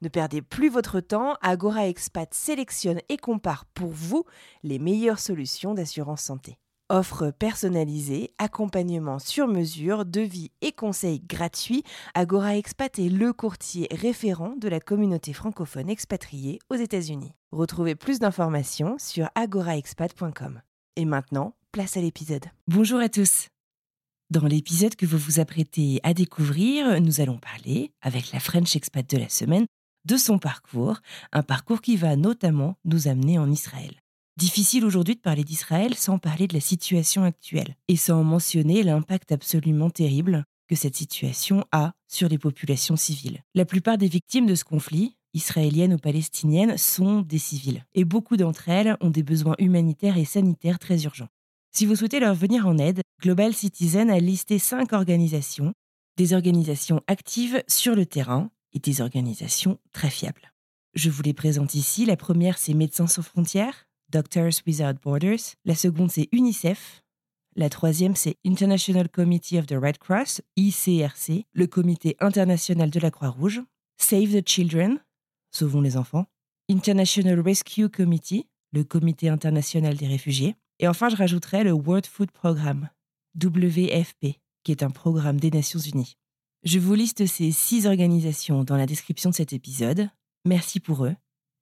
Ne perdez plus votre temps, Agora Expat sélectionne et compare pour vous les meilleures solutions d'assurance santé. Offre personnalisée, accompagnement sur mesure, devis et conseils gratuits, Agora Expat est le courtier référent de la communauté francophone expatriée aux États-Unis. Retrouvez plus d'informations sur agoraexpat.com. Et maintenant, place à l'épisode. Bonjour à tous. Dans l'épisode que vous vous apprêtez à découvrir, nous allons parler, avec la French Expat de la semaine, de son parcours, un parcours qui va notamment nous amener en Israël. Difficile aujourd'hui de parler d'Israël sans parler de la situation actuelle et sans mentionner l'impact absolument terrible que cette situation a sur les populations civiles. La plupart des victimes de ce conflit, israéliennes ou palestiniennes, sont des civils et beaucoup d'entre elles ont des besoins humanitaires et sanitaires très urgents. Si vous souhaitez leur venir en aide, Global Citizen a listé cinq organisations, des organisations actives sur le terrain des organisations très fiables. Je vous les présente ici. La première, c'est Médecins sans frontières, Doctors Without Borders. La seconde, c'est UNICEF. La troisième, c'est International Committee of the Red Cross, ICRC, le comité international de la Croix-Rouge. Save the Children, Sauvons les enfants. International Rescue Committee, le comité international des réfugiés. Et enfin, je rajouterai le World Food Programme, WFP, qui est un programme des Nations Unies. Je vous liste ces six organisations dans la description de cet épisode. Merci pour eux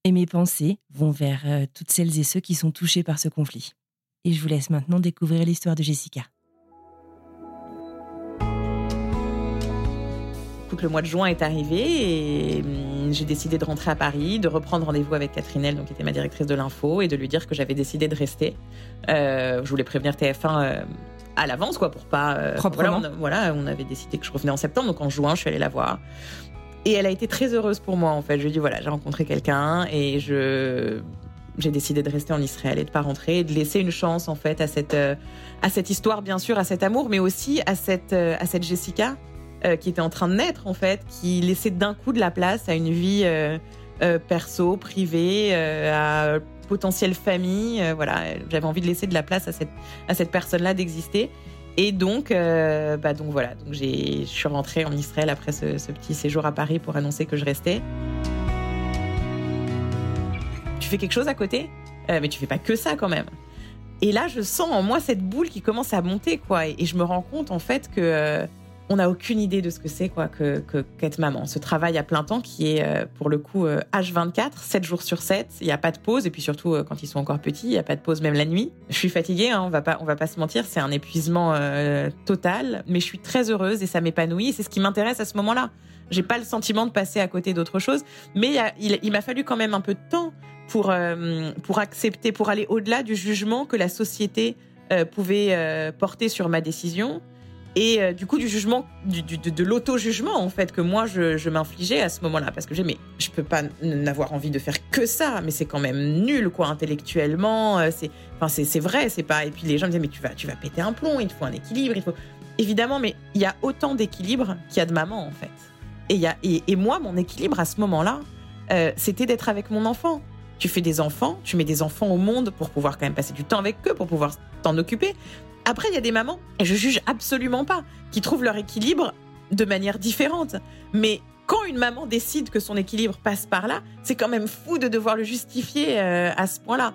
et mes pensées vont vers euh, toutes celles et ceux qui sont touchés par ce conflit. Et je vous laisse maintenant découvrir l'histoire de Jessica. Le mois de juin est arrivé et hum, j'ai décidé de rentrer à Paris, de reprendre rendez-vous avec Catherine Elle, donc qui était ma directrice de l'info, et de lui dire que j'avais décidé de rester. Euh, je voulais prévenir TF1 euh, à l'avance, quoi, pour pas. Euh, Proprement. Voilà on, voilà, on avait décidé que je revenais en septembre, donc en juin, je suis allée la voir. Et elle a été très heureuse pour moi, en fait. Je lui ai dit, voilà, j'ai rencontré quelqu'un et je j'ai décidé de rester en Israël et de pas rentrer, et de laisser une chance en fait à cette à cette histoire bien sûr, à cet amour, mais aussi à cette à cette Jessica euh, qui était en train de naître en fait, qui laissait d'un coup de la place à une vie euh, euh, perso, privée, à potentielle famille. voilà, j'avais envie de laisser de la place à cette à cette personne-là d'exister. Et donc, bah donc voilà, donc je suis rentrée en Israël après ce, ce petit séjour à Paris pour annoncer que je restais. Tu fais quelque chose à côté, mais tu fais pas que ça quand même. Et là, je sens en moi cette boule qui commence à monter, quoi. Et, je me rends compte en fait que on n'a aucune idée de ce que c'est, quoi, que qu'être maman. Ce travail à plein temps qui est euh, pour le coup euh, H24, 7 jours sur 7. Il n'y a pas de pause. Et puis surtout, euh, quand ils sont encore petits, il n'y a pas de pause même la nuit. Je suis fatiguée, hein, on va pas, on va pas se mentir, c'est un épuisement euh, total. Mais je suis très heureuse et ça m'épanouit. C'est ce qui m'intéresse à ce moment-là. J'ai pas le sentiment de passer à côté d'autre chose. Mais il il, m'a fallu quand même un peu de temps pour, euh, pour accepter, pour aller au-delà du jugement que la société euh, pouvait euh, porter sur ma décision. Et euh, du coup, du jugement, de, l'auto-jugement, en fait, que moi, je, m'infligeais à ce moment-là. Parce que j'ai, mais je peux pas n'avoir envie de faire que ça, mais c'est quand même nul, quoi, intellectuellement. euh, C'est, enfin, c'est, vrai, c'est pas. Et puis les gens me disaient, mais tu vas, tu vas péter un plomb, il te faut un équilibre, il faut. Évidemment, mais il y a autant d'équilibre qu'il y a de maman, en fait. Et, y a, et, et moi, mon équilibre à ce moment-là, euh, c'était d'être avec mon enfant. Tu fais des enfants, tu mets des enfants au monde pour pouvoir quand même passer du temps avec eux, pour pouvoir t'en occuper. Après, il y a des mamans, et je juge absolument pas, qui trouvent leur équilibre de manière différente. Mais quand une maman décide que son équilibre passe par là, c'est quand même fou de devoir le justifier euh, à ce point-là.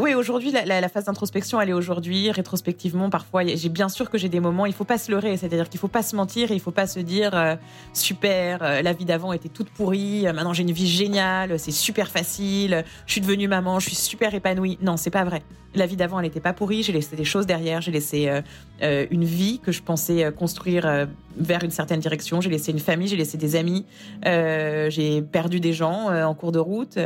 Oui, aujourd'hui, la, phase d'introspection, elle est aujourd'hui. Rétrospectivement, parfois, j'ai bien sûr que j'ai des moments, il faut pas se leurrer, c'est-à-dire qu'il faut pas se mentir, et il faut pas se dire euh, super, euh, la vie d'avant était toute pourrie, euh, maintenant j'ai une vie géniale, c'est super facile, je suis devenue maman, je suis super épanouie. Non, c'est pas vrai. La vie d'avant, elle n'était pas pourrie, j'ai laissé des choses derrière, j'ai laissé une vie que je pensais construire vers une certaine direction, j'ai laissé une famille, j'ai laissé des amis, j'ai perdu des gens en cours de route,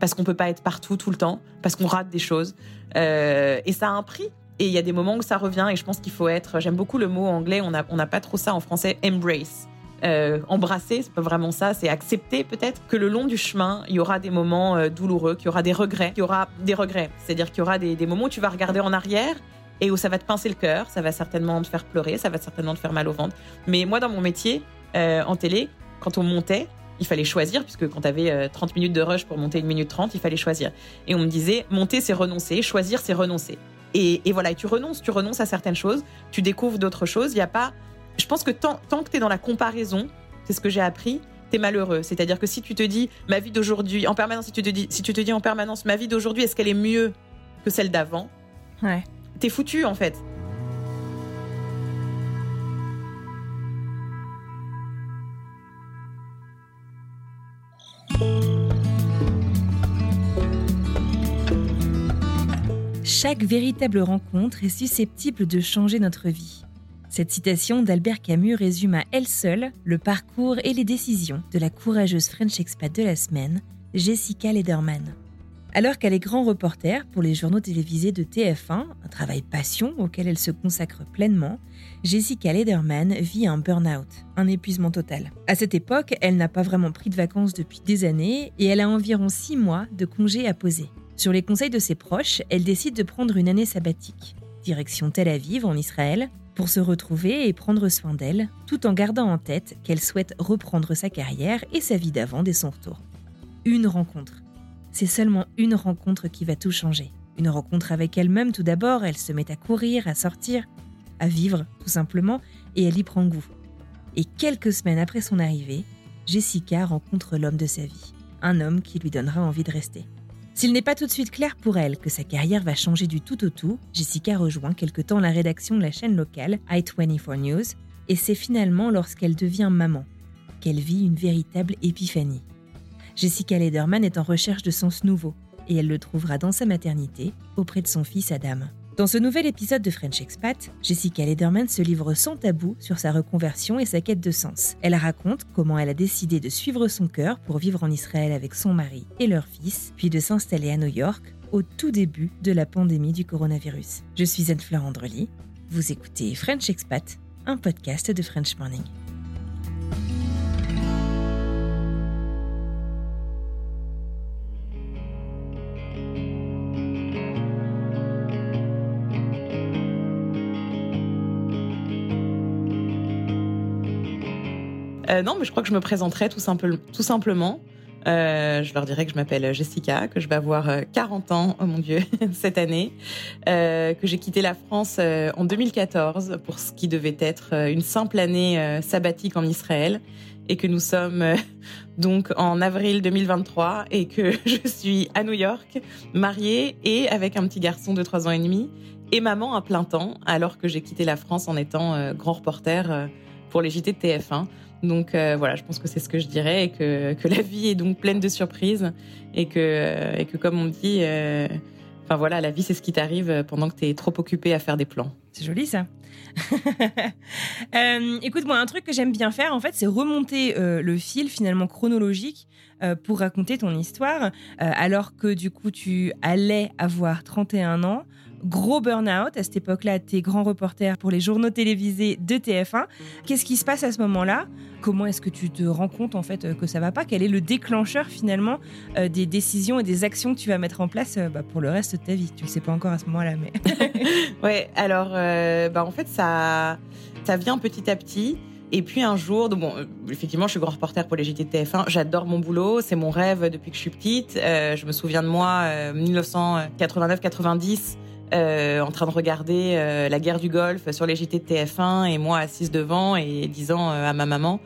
parce qu'on peut pas être partout tout le temps, parce qu'on des choses. Euh, et ça a un prix. Et il y a des moments où ça revient, et je pense qu'il faut être. J'aime beaucoup le mot anglais, on n'a on n'a pas trop ça en français, embrace. euh, embrasser, c'est pas vraiment ça, c'est accepter peut-être que le long du chemin, il y aura des moments euh, douloureux, qu'il y aura des regrets, qu'il y aura des regrets. C'est-à-dire qu'il y aura des, moments où tu vas regarder en arrière et où ça va te pincer le cœur, ça va certainement te faire pleurer, ça va certainement te faire mal au ventre. Mais moi, dans mon métier, en télé, quand on montait, il fallait choisir, puisque quand tu avais 30 minutes de rush pour monter une minute 30, il fallait choisir. Et on me disait, monter, c'est renoncer, choisir, c'est renoncer. Et, voilà, et tu renonces, tu renonces à certaines choses, tu découvres d'autres choses. Il n'y a pas je pense que tant, que tu es dans la comparaison, c'est ce que j'ai appris, tu es malheureux. C'est-à-dire que si tu te dis ma vie d'aujourd'hui, en permanence, si tu te dis, si tu te dis en permanence ma vie d'aujourd'hui, est-ce qu'elle est mieux que celle d'avant? Ouais. T'es foutu en fait. Chaque véritable rencontre est susceptible de changer notre vie. Cette citation d'Albert Camus résume à elle seule le parcours et les décisions de la courageuse French expat de la semaine, Jessica Lederman. Alors qu'elle est grand reporter pour les journaux télévisés de TF1, un travail passion auquel elle se consacre pleinement, Jessica Lederman vit un burn-out, un épuisement total. À cette époque, elle n'a pas vraiment pris de vacances depuis des années et elle a environ six mois de congés à poser. Sur les conseils de ses proches, elle décide de prendre une année sabbatique. Direction Tel Aviv en Israël, pour se retrouver et prendre soin d'elle, tout en gardant en tête qu'elle souhaite reprendre sa carrière et sa vie d'avant dès son retour. Une rencontre. C'est seulement une rencontre qui va tout changer. Une rencontre avec elle-même tout d'abord, elle se met à courir, à sortir, à vivre tout simplement, et elle y prend goût. Et quelques semaines après son arrivée, Jessica rencontre l'homme de sa vie, un homme qui lui donnera envie de rester. S'il n'est pas tout de suite clair pour elle que sa carrière va changer du tout au tout, Jessica rejoint quelque temps la rédaction de la chaîne locale i24 News, et c'est finalement lorsqu'elle devient maman qu'elle vit une véritable épiphanie. Jessica Lederman est en recherche de sens nouveau, et elle le trouvera dans sa maternité, auprès de son fils Adam. Dans ce nouvel épisode de French Expat, Jessica Lederman se livre sans tabou sur sa reconversion et sa quête de sens. Elle raconte comment elle a décidé de suivre son cœur pour vivre en Israël avec son mari et leur fils, puis de s'installer à New York au tout début de la pandémie du coronavirus. Je suis Anne-Fleur Andrely. Vous écoutez French Expat, un podcast de French Morning. Euh, non, mais je crois que je me présenterai tout, simplement. Euh, je leur dirais que je m'appelle Jessica, que je vais avoir 40 euh, ans, oh mon Dieu, cette année, que j'ai quitté la France en 2014 pour ce qui devait être une simple année sabbatique en Israël et que nous sommes donc en avril 2023 et que je suis à New York, mariée et avec un petit garçon de 3 ans et demi et maman à plein temps alors que j'ai quitté la France en étant grand reporter pour les JT de TF1. Donc euh, voilà, je pense que c'est ce que je dirais et que, que, la vie est donc pleine de surprises et que, et que comme on dit, euh, enfin voilà, la vie c'est ce qui t'arrive pendant que tu es trop occupé à faire des plans. C'est joli ça. euh, écoute, moi, un truc que j'aime bien faire, en fait, c'est remonter euh, le fil finalement chronologique pour raconter ton histoire, alors que du coup, tu allais avoir 31 ans gros burn-out. À cette époque-là, tu es grand reporter pour les journaux télévisés de TF1. Qu'est-ce qui se passe à ce moment-là? Comment est-ce que tu te rends compte en fait que ça va pas? Quel est le déclencheur finalement euh, des décisions et des actions que tu vas mettre en place euh, bah, pour le reste de ta vie? Tu le sais pas encore à ce moment-là, mais. ouais, alors euh, bah, en fait, ça, ça vient petit à petit. Et puis un jour, bon, effectivement, je suis grand reporter pour les JT de TF1. J'adore mon boulot, c'est mon rêve depuis que je suis petite. je me souviens de moi, 1989-90. Euh, en train de regarder euh, la guerre du Golfe sur les JT de TF1 et moi assise devant et disant euh, à ma maman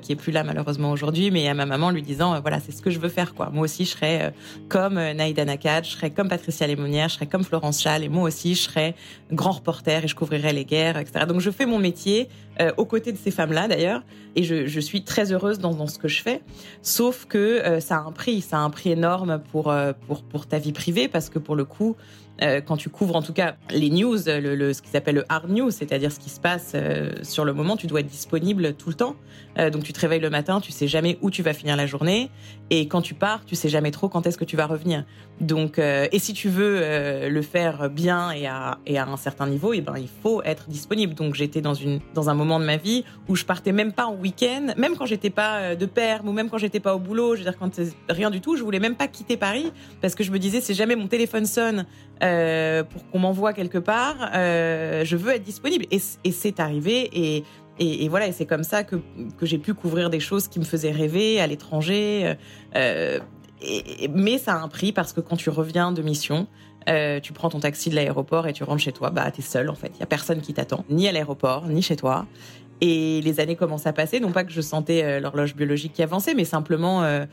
qui est plus là malheureusement aujourd'hui, mais à ma maman lui disant voilà c'est ce que je veux faire quoi. Moi aussi je serais comme Naïda Nakad, je serais comme Patricia Lémonière, je serais comme Florence Schall et moi aussi je serais grand reporter et je couvrirais les guerres etc. Donc je fais mon métier aux côtés de ces femmes là d'ailleurs et je, je, suis très heureuse dans, dans, ce que je fais. Sauf que ça a un prix, ça a un prix énorme pour pour pour ta vie privée parce que pour le coup euh, quand tu couvres en tout cas les news, le, ce qui s'appelle le hard news, c'est-à-dire ce qui se passe euh, sur le moment, tu dois être disponible tout le temps. Euh, donc tu te réveilles le matin, tu sais jamais où tu vas finir la journée, et quand tu pars, tu sais jamais trop quand est-ce que tu vas revenir. Donc et si tu veux le faire bien et à, et à un certain niveau, et eh ben il faut être disponible. Donc j'étais dans une dans un moment de ma vie où je partais même pas en week-end, même quand j'étais pas de perme ou même quand j'étais pas au boulot. Je veux dire, quand rien du tout, je voulais même pas quitter Paris parce que je me disais, si jamais mon téléphone sonne pour qu'on m'envoie quelque part, je veux être disponible. Et, et c'est arrivé. Et et, et, voilà, et c'est comme ça que, que j'ai pu couvrir des choses qui me faisaient rêver à l'étranger. Euh, mais ça a un prix parce que quand tu reviens de mission, euh, tu prends ton taxi de l'aéroport et tu rentres chez toi, bah t'es seul en fait. Il y a personne qui t'attend, ni à l'aéroport, ni chez toi. Et les années commencent à passer, non pas que je sentais euh, l'horloge biologique qui avançait, mais simplement euh,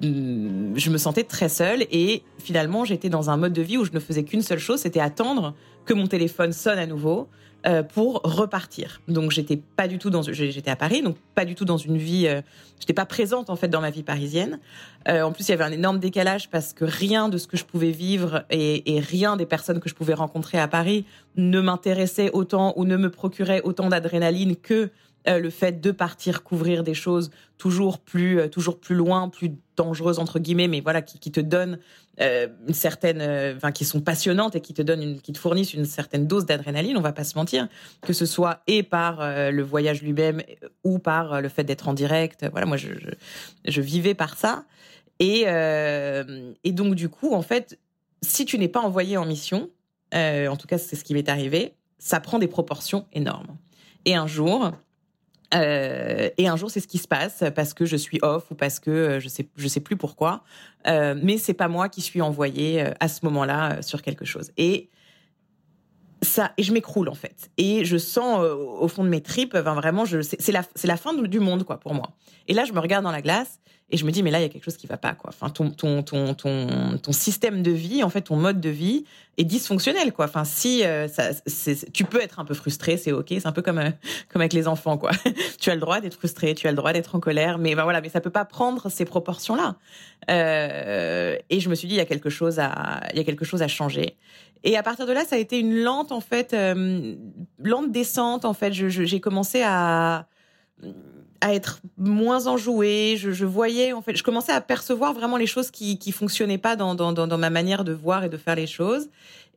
je me sentais très seule. Et finalement j'étais dans un mode de vie où je ne faisais qu'une seule chose, c'était attendre que mon téléphone sonne à nouveau euh, pour repartir. Donc j'étais pas du tout dans j'étais à Paris, donc pas du tout dans une vie euh, j'étais pas présente en fait dans ma vie parisienne. Euh, en plus il y avait un énorme décalage parce que rien de ce que je pouvais vivre et, et rien des personnes que je pouvais rencontrer à Paris ne m'intéressait autant ou ne me procurait autant d'adrénaline que euh, le fait de partir couvrir des choses toujours plus euh, toujours plus loin, plus dangereuses entre guillemets, mais voilà qui, te donnent euh, une certaine, enfin qui sont passionnantes et qui te donnent, une, qui te fournissent une certaine dose d'adrénaline. On va pas se mentir, que ce soit et par le voyage lui-même ou par le fait d'être en direct. Voilà, moi je, je, je vivais par ça et et donc du coup en fait, si tu n'es pas envoyé en mission, en tout cas c'est ce qui m'est arrivé, ça prend des proportions énormes. Et un jour, euh, et un jour, c'est ce qui se passe parce que je suis off ou parce que euh, je sais, je sais plus pourquoi. Euh, mais c'est pas moi qui suis envoyée à ce moment-là sur quelque chose. Et ça, et je m'écroule en fait. Et je sens au fond de mes tripes, enfin, vraiment, c'est la, c'est la fin du monde quoi pour moi. Et là, je me regarde dans la glace et je me dis mais là il y a quelque chose qui va pas quoi. Enfin ton ton ton ton ton système de vie en fait ton mode de vie est dysfonctionnel quoi. Enfin si euh, ça tu peux être un peu frustré, c'est OK, c'est un peu comme euh, comme avec les enfants quoi. tu as le droit d'être frustré, tu as le droit d'être en colère, mais ben voilà, mais ça peut pas prendre ces proportions là. Euh, et je me suis dit il y a quelque chose à il y a quelque chose à changer. Et à partir de là, ça a été une lente en fait euh, lente descente en fait, j'ai je, commencé à à être moins enjouée. Je, voyais, en fait, je commençais à percevoir vraiment les choses qui qui fonctionnaient pas dans, dans ma manière de voir et de faire les choses.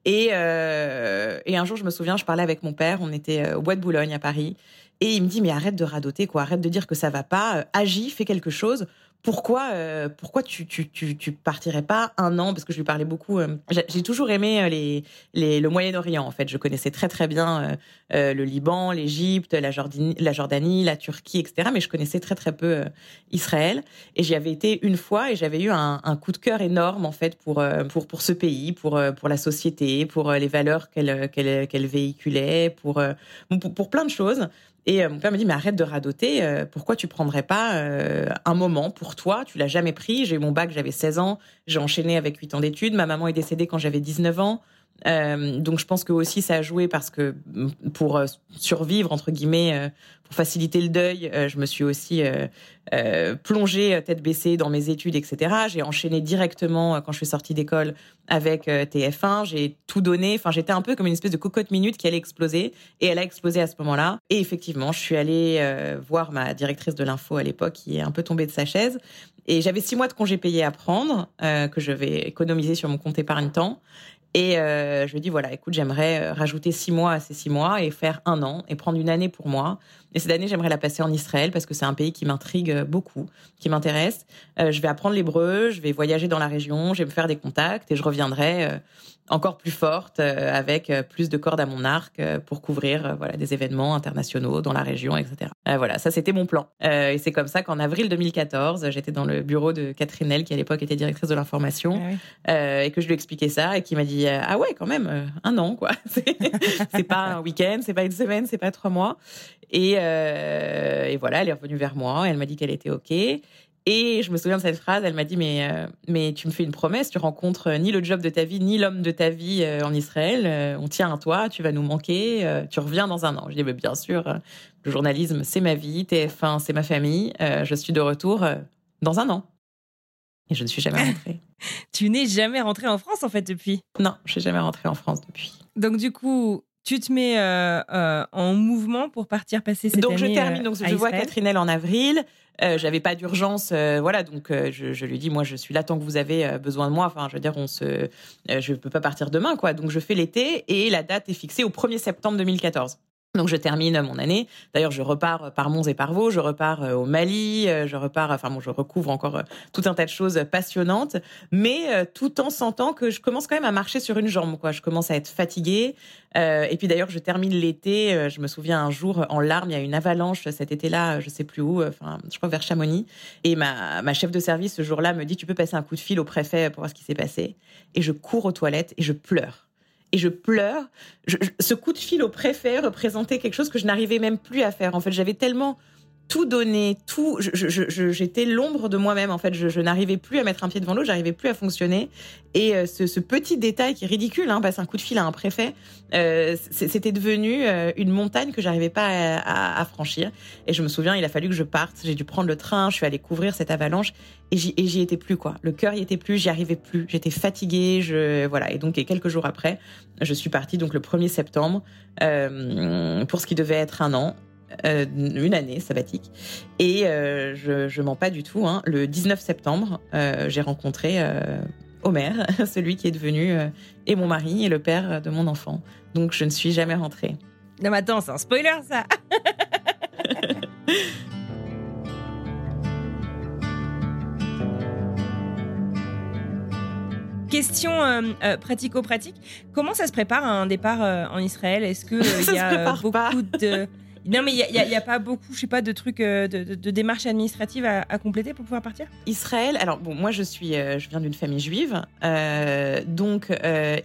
Et, euh, et un jour, je me souviens, je parlais avec mon père. On était euh, au bois de Boulogne à Paris, et il me dit mais arrête de radoter quoi, arrête de dire que ça va pas, euh, agis, fais quelque chose pourquoi, euh, pourquoi tu, tu, tu, partirais pas un an? Parce que je lui parlais beaucoup. Euh, j'ai toujours aimé euh, les, les, le Moyen-Orient, en fait. Je connaissais très, très bien le Liban, l'Égypte, la, Jordanie, la Turquie, etc. Mais je connaissais très, très peu Israël. Et j'y avais été une fois et j'avais eu un, un, coup de cœur énorme, en fait, pour, pour, pour ce pays, pour, pour la société, pour les valeurs qu'elle qu'elle véhiculait, pour, pour plein de choses. Et euh, mon père me dit, mais arrête de radoter, euh, pourquoi tu prendrais pas euh, un moment pour toi? Tu l'as jamais pris. J'ai eu mon bac, j'avais 16 ans, j'ai enchaîné avec 8 ans d'études. Ma maman est décédée quand j'avais 19 ans. Euh, donc je pense que aussi ça a joué parce que pour survivre entre guillemets, pour faciliter le deuil, je me suis aussi euh, plongée tête baissée dans mes études, etc. J'ai enchaîné directement quand je suis sortie d'école avec TF1. J'ai tout donné. Enfin, j'étais un peu comme une espèce de cocotte minute qui allait exploser, et elle a explosé à ce moment-là. Et effectivement, je suis allée voir ma directrice de l'info à l'époque, qui est un peu tombée de sa chaise. Et j'avais six mois de congés payés à prendre, que je vais économiser sur mon compte épargne temps. Et euh, je lui ai dit, voilà, écoute, j'aimerais euh, rajouter six mois à ces six mois et faire un an et prendre une année pour moi. Et cette année, j'aimerais la passer en Israël parce que c'est un pays qui m'intrigue beaucoup, qui m'intéresse. Euh, je vais apprendre l'hébreu, je vais voyager dans la région, je vais me faire des contacts et je reviendrai euh, encore plus forte euh, avec plus de cordes à mon arc pour couvrir voilà des événements internationaux dans la région, etc. voilà, ça c'était mon plan. et c'est comme ça qu'en avril 2014, j'étais dans le bureau de Catherine L, qui à l'époque était directrice de l'information, ah oui. et que je lui expliquais ça et qui m'a dit ah ouais quand même un an quoi. c'est pas un week-end, c'est pas une semaine, c'est pas trois mois. Et, euh, et, voilà, elle est revenue vers moi. Elle m'a dit qu'elle était OK. Et je me souviens de cette phrase. Elle m'a dit mais euh, mais tu me fais une promesse. Tu rencontres ni le job de ta vie ni l'homme de ta vie euh, en Israël. Euh, on tient à toi. Tu vas nous manquer. Euh, tu reviens dans un an. Je dis mais bien sûr. le journalisme c'est ma vie. TF1 c'est ma famille. je suis de retour dans un an. Et je ne suis jamais rentrée. tu n'es jamais rentrée en France en fait depuis? Non, je suis jamais rentrée en France depuis. Donc du coup, tu te mets euh, euh, en mouvement pour partir passer cette donc année. Donc je termine, donc je vois Catherine en avril. Euh, j'avais pas d'urgence, euh, voilà. Donc euh, je, je, lui dis, moi, je suis là tant que vous avez besoin de moi. Enfin, je veux dire, on se, je peux pas partir demain, quoi. Donc je fais l'été et la date est fixée au 1er septembre 2014. Donc je termine mon année. D'ailleurs, je repars par Mons et par Vaux, je repars euh, au Mali, euh, je repars, enfin bon, je recouvre encore euh, tout un tas de choses passionnantes, mais tout en sentant que je commence quand même à marcher sur une jambe, quoi. Je commence à être fatiguée. et puis d'ailleurs, je termine l'été. je me souviens un jour en larmes, il y a une avalanche cet été-là, je sais plus où, enfin, je crois vers Chamonix. Et ma, ma chef de service ce jour-là me dit, tu peux passer un coup de fil au préfet pour voir ce qui s'est passé. Et je cours aux toilettes et je pleure et je pleure. ce coup de fil au préfet représentait quelque chose que je n'arrivais même plus à faire. En fait, j'avais tellement tout donné, tout. J'étais l'ombre de moi-même. En fait, je, n'arrivais plus à mettre un pied devant l'autre, j'arrivais plus à fonctionner. Et euh, ce, petit détail qui est ridicule, hein, passer un coup de fil à un préfet, euh, c'était devenu euh, une montagne que j'arrivais pas à, franchir. Et je me souviens, il a fallu que je parte. J'ai dû prendre le train. Je suis allée couvrir cette avalanche et j'y étais plus quoi. Le cœur y était plus, j'y arrivais plus. J'étais fatiguée. Je voilà. Et donc quelques jours après, je suis partie donc le 1er septembre pour ce qui devait être un an. Euh, une année sabbatique. Et euh, je, je mens pas du tout. Hein. Le 19 septembre, euh, j'ai rencontré Omer, celui qui est devenu et mon mari et le père de mon enfant. Donc je ne suis jamais rentrée. Non mais attends, c'est un spoiler ça Question pratico-pratique. Comment ça se prépare un départ en Israël? Est-ce qu'il y a beaucoup de non, mais il n'y a, pas beaucoup, je sais pas, de trucs, euh, de, démarches administratives à, compléter pour pouvoir partir? Israël, alors bon, moi je suis, euh, je viens d'une famille juive, euh, donc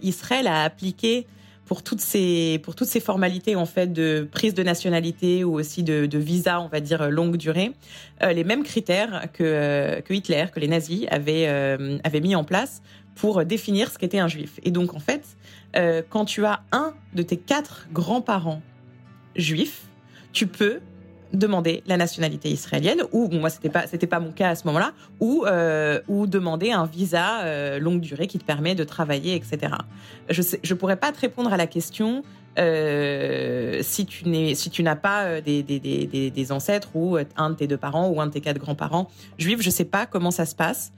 Israël a appliqué pour toutes ces pour toutes ces formalités en fait de prise de nationalité ou aussi de, visa, on va dire longue durée, les mêmes critères que que Hitler, que les nazis avaient avaient mis en place pour définir ce qu'était un juif. Et donc en fait, quand tu as un de tes quatre grands-parents juifs, tu peux demander la nationalité israélienne ou moi c'était pas c'était pas mon cas à ce moment-là ou euh, ou demander un visa euh, longue durée qui te permet de travailler etc je sais, je pourrais pas te répondre à la question euh, si tu n'es si tu n'as pas des, des, des, des, ancêtres ou un de tes deux parents ou un de tes quatre grands-parents juifs. Je sais pas comment ça se passe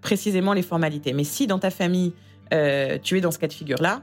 précisément les formalités. Mais si dans ta famille tu es dans ce cas de figure là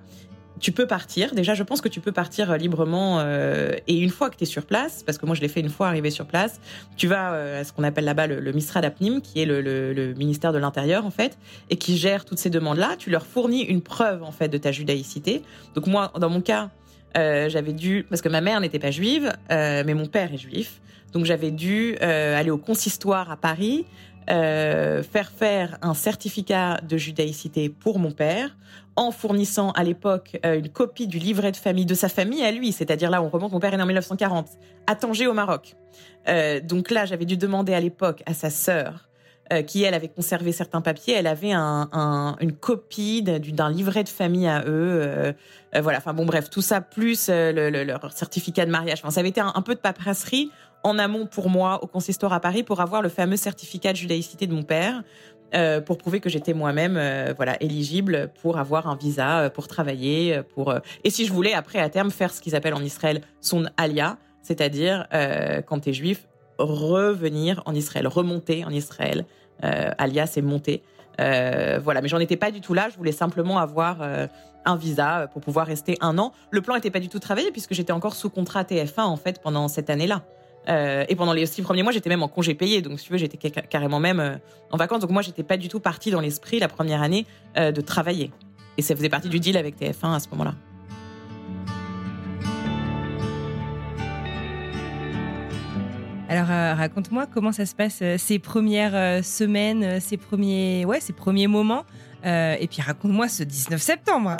tu peux partir. Déjà, je pense que tu peux partir euh, librement. Euh, et une fois que tu es sur place, parce que moi je l'ai fait une fois arrivé sur place, tu vas euh, à ce qu'on appelle là-bas le, le Misrad Apnim, qui est le, le, ministère de l'Intérieur en fait, et qui gère toutes ces demandes-là. Tu leur fournis une preuve en fait de ta judaïcité. Donc moi, dans mon cas, j'avais dû, parce que ma mère n'était pas juive, mais mon père est juif. Donc j'avais dû aller au consistoire à Paris, faire faire un certificat de judaïcité pour mon père en fournissant à l'époque euh, une copie du livret de famille de sa famille à lui, c'est-à-dire là on remonte, mon père est né en 1940, à Tanger au Maroc. Euh, donc là j'avais dû demander à l'époque à sa sœur, euh, qui elle avait conservé certains papiers, elle avait un, une copie d'un livret de famille à eux, voilà. Enfin bon bref, tout ça plus le, leur certificat de mariage. Enfin ça avait été un, un peu de paperasserie en amont pour moi au consistoire à Paris pour avoir le fameux certificat de judaïcité de mon père euh, pour prouver que j'étais moi-même euh, voilà éligible pour avoir un visa euh, pour travailler pour et si je voulais après à terme faire ce qu'ils appellent en Israël son alia c'est-à-dire quand tu es juif revenir en Israël remonter en Israël alia c'est monter. Voilà mais j'en étais pas du tout là je voulais simplement avoir un visa pour pouvoir rester un an. Le plan était pas du tout travaillé puisque j'étais encore sous contrat TF1 en fait pendant cette année-là euh, et pendant les six premiers mois, j'étais même en congé payé. Donc, si tu veux, j'étais carrément même euh, en vacances. Donc, moi, j'étais pas du tout partie dans l'esprit la première année euh, de travailler. Et ça faisait partie du deal avec TF1 à ce moment-là. Alors raconte-moi comment ça se passe ces premières semaines, ces premiers, ouais, ces premiers moments euh, et puis raconte-moi ce 19 septembre.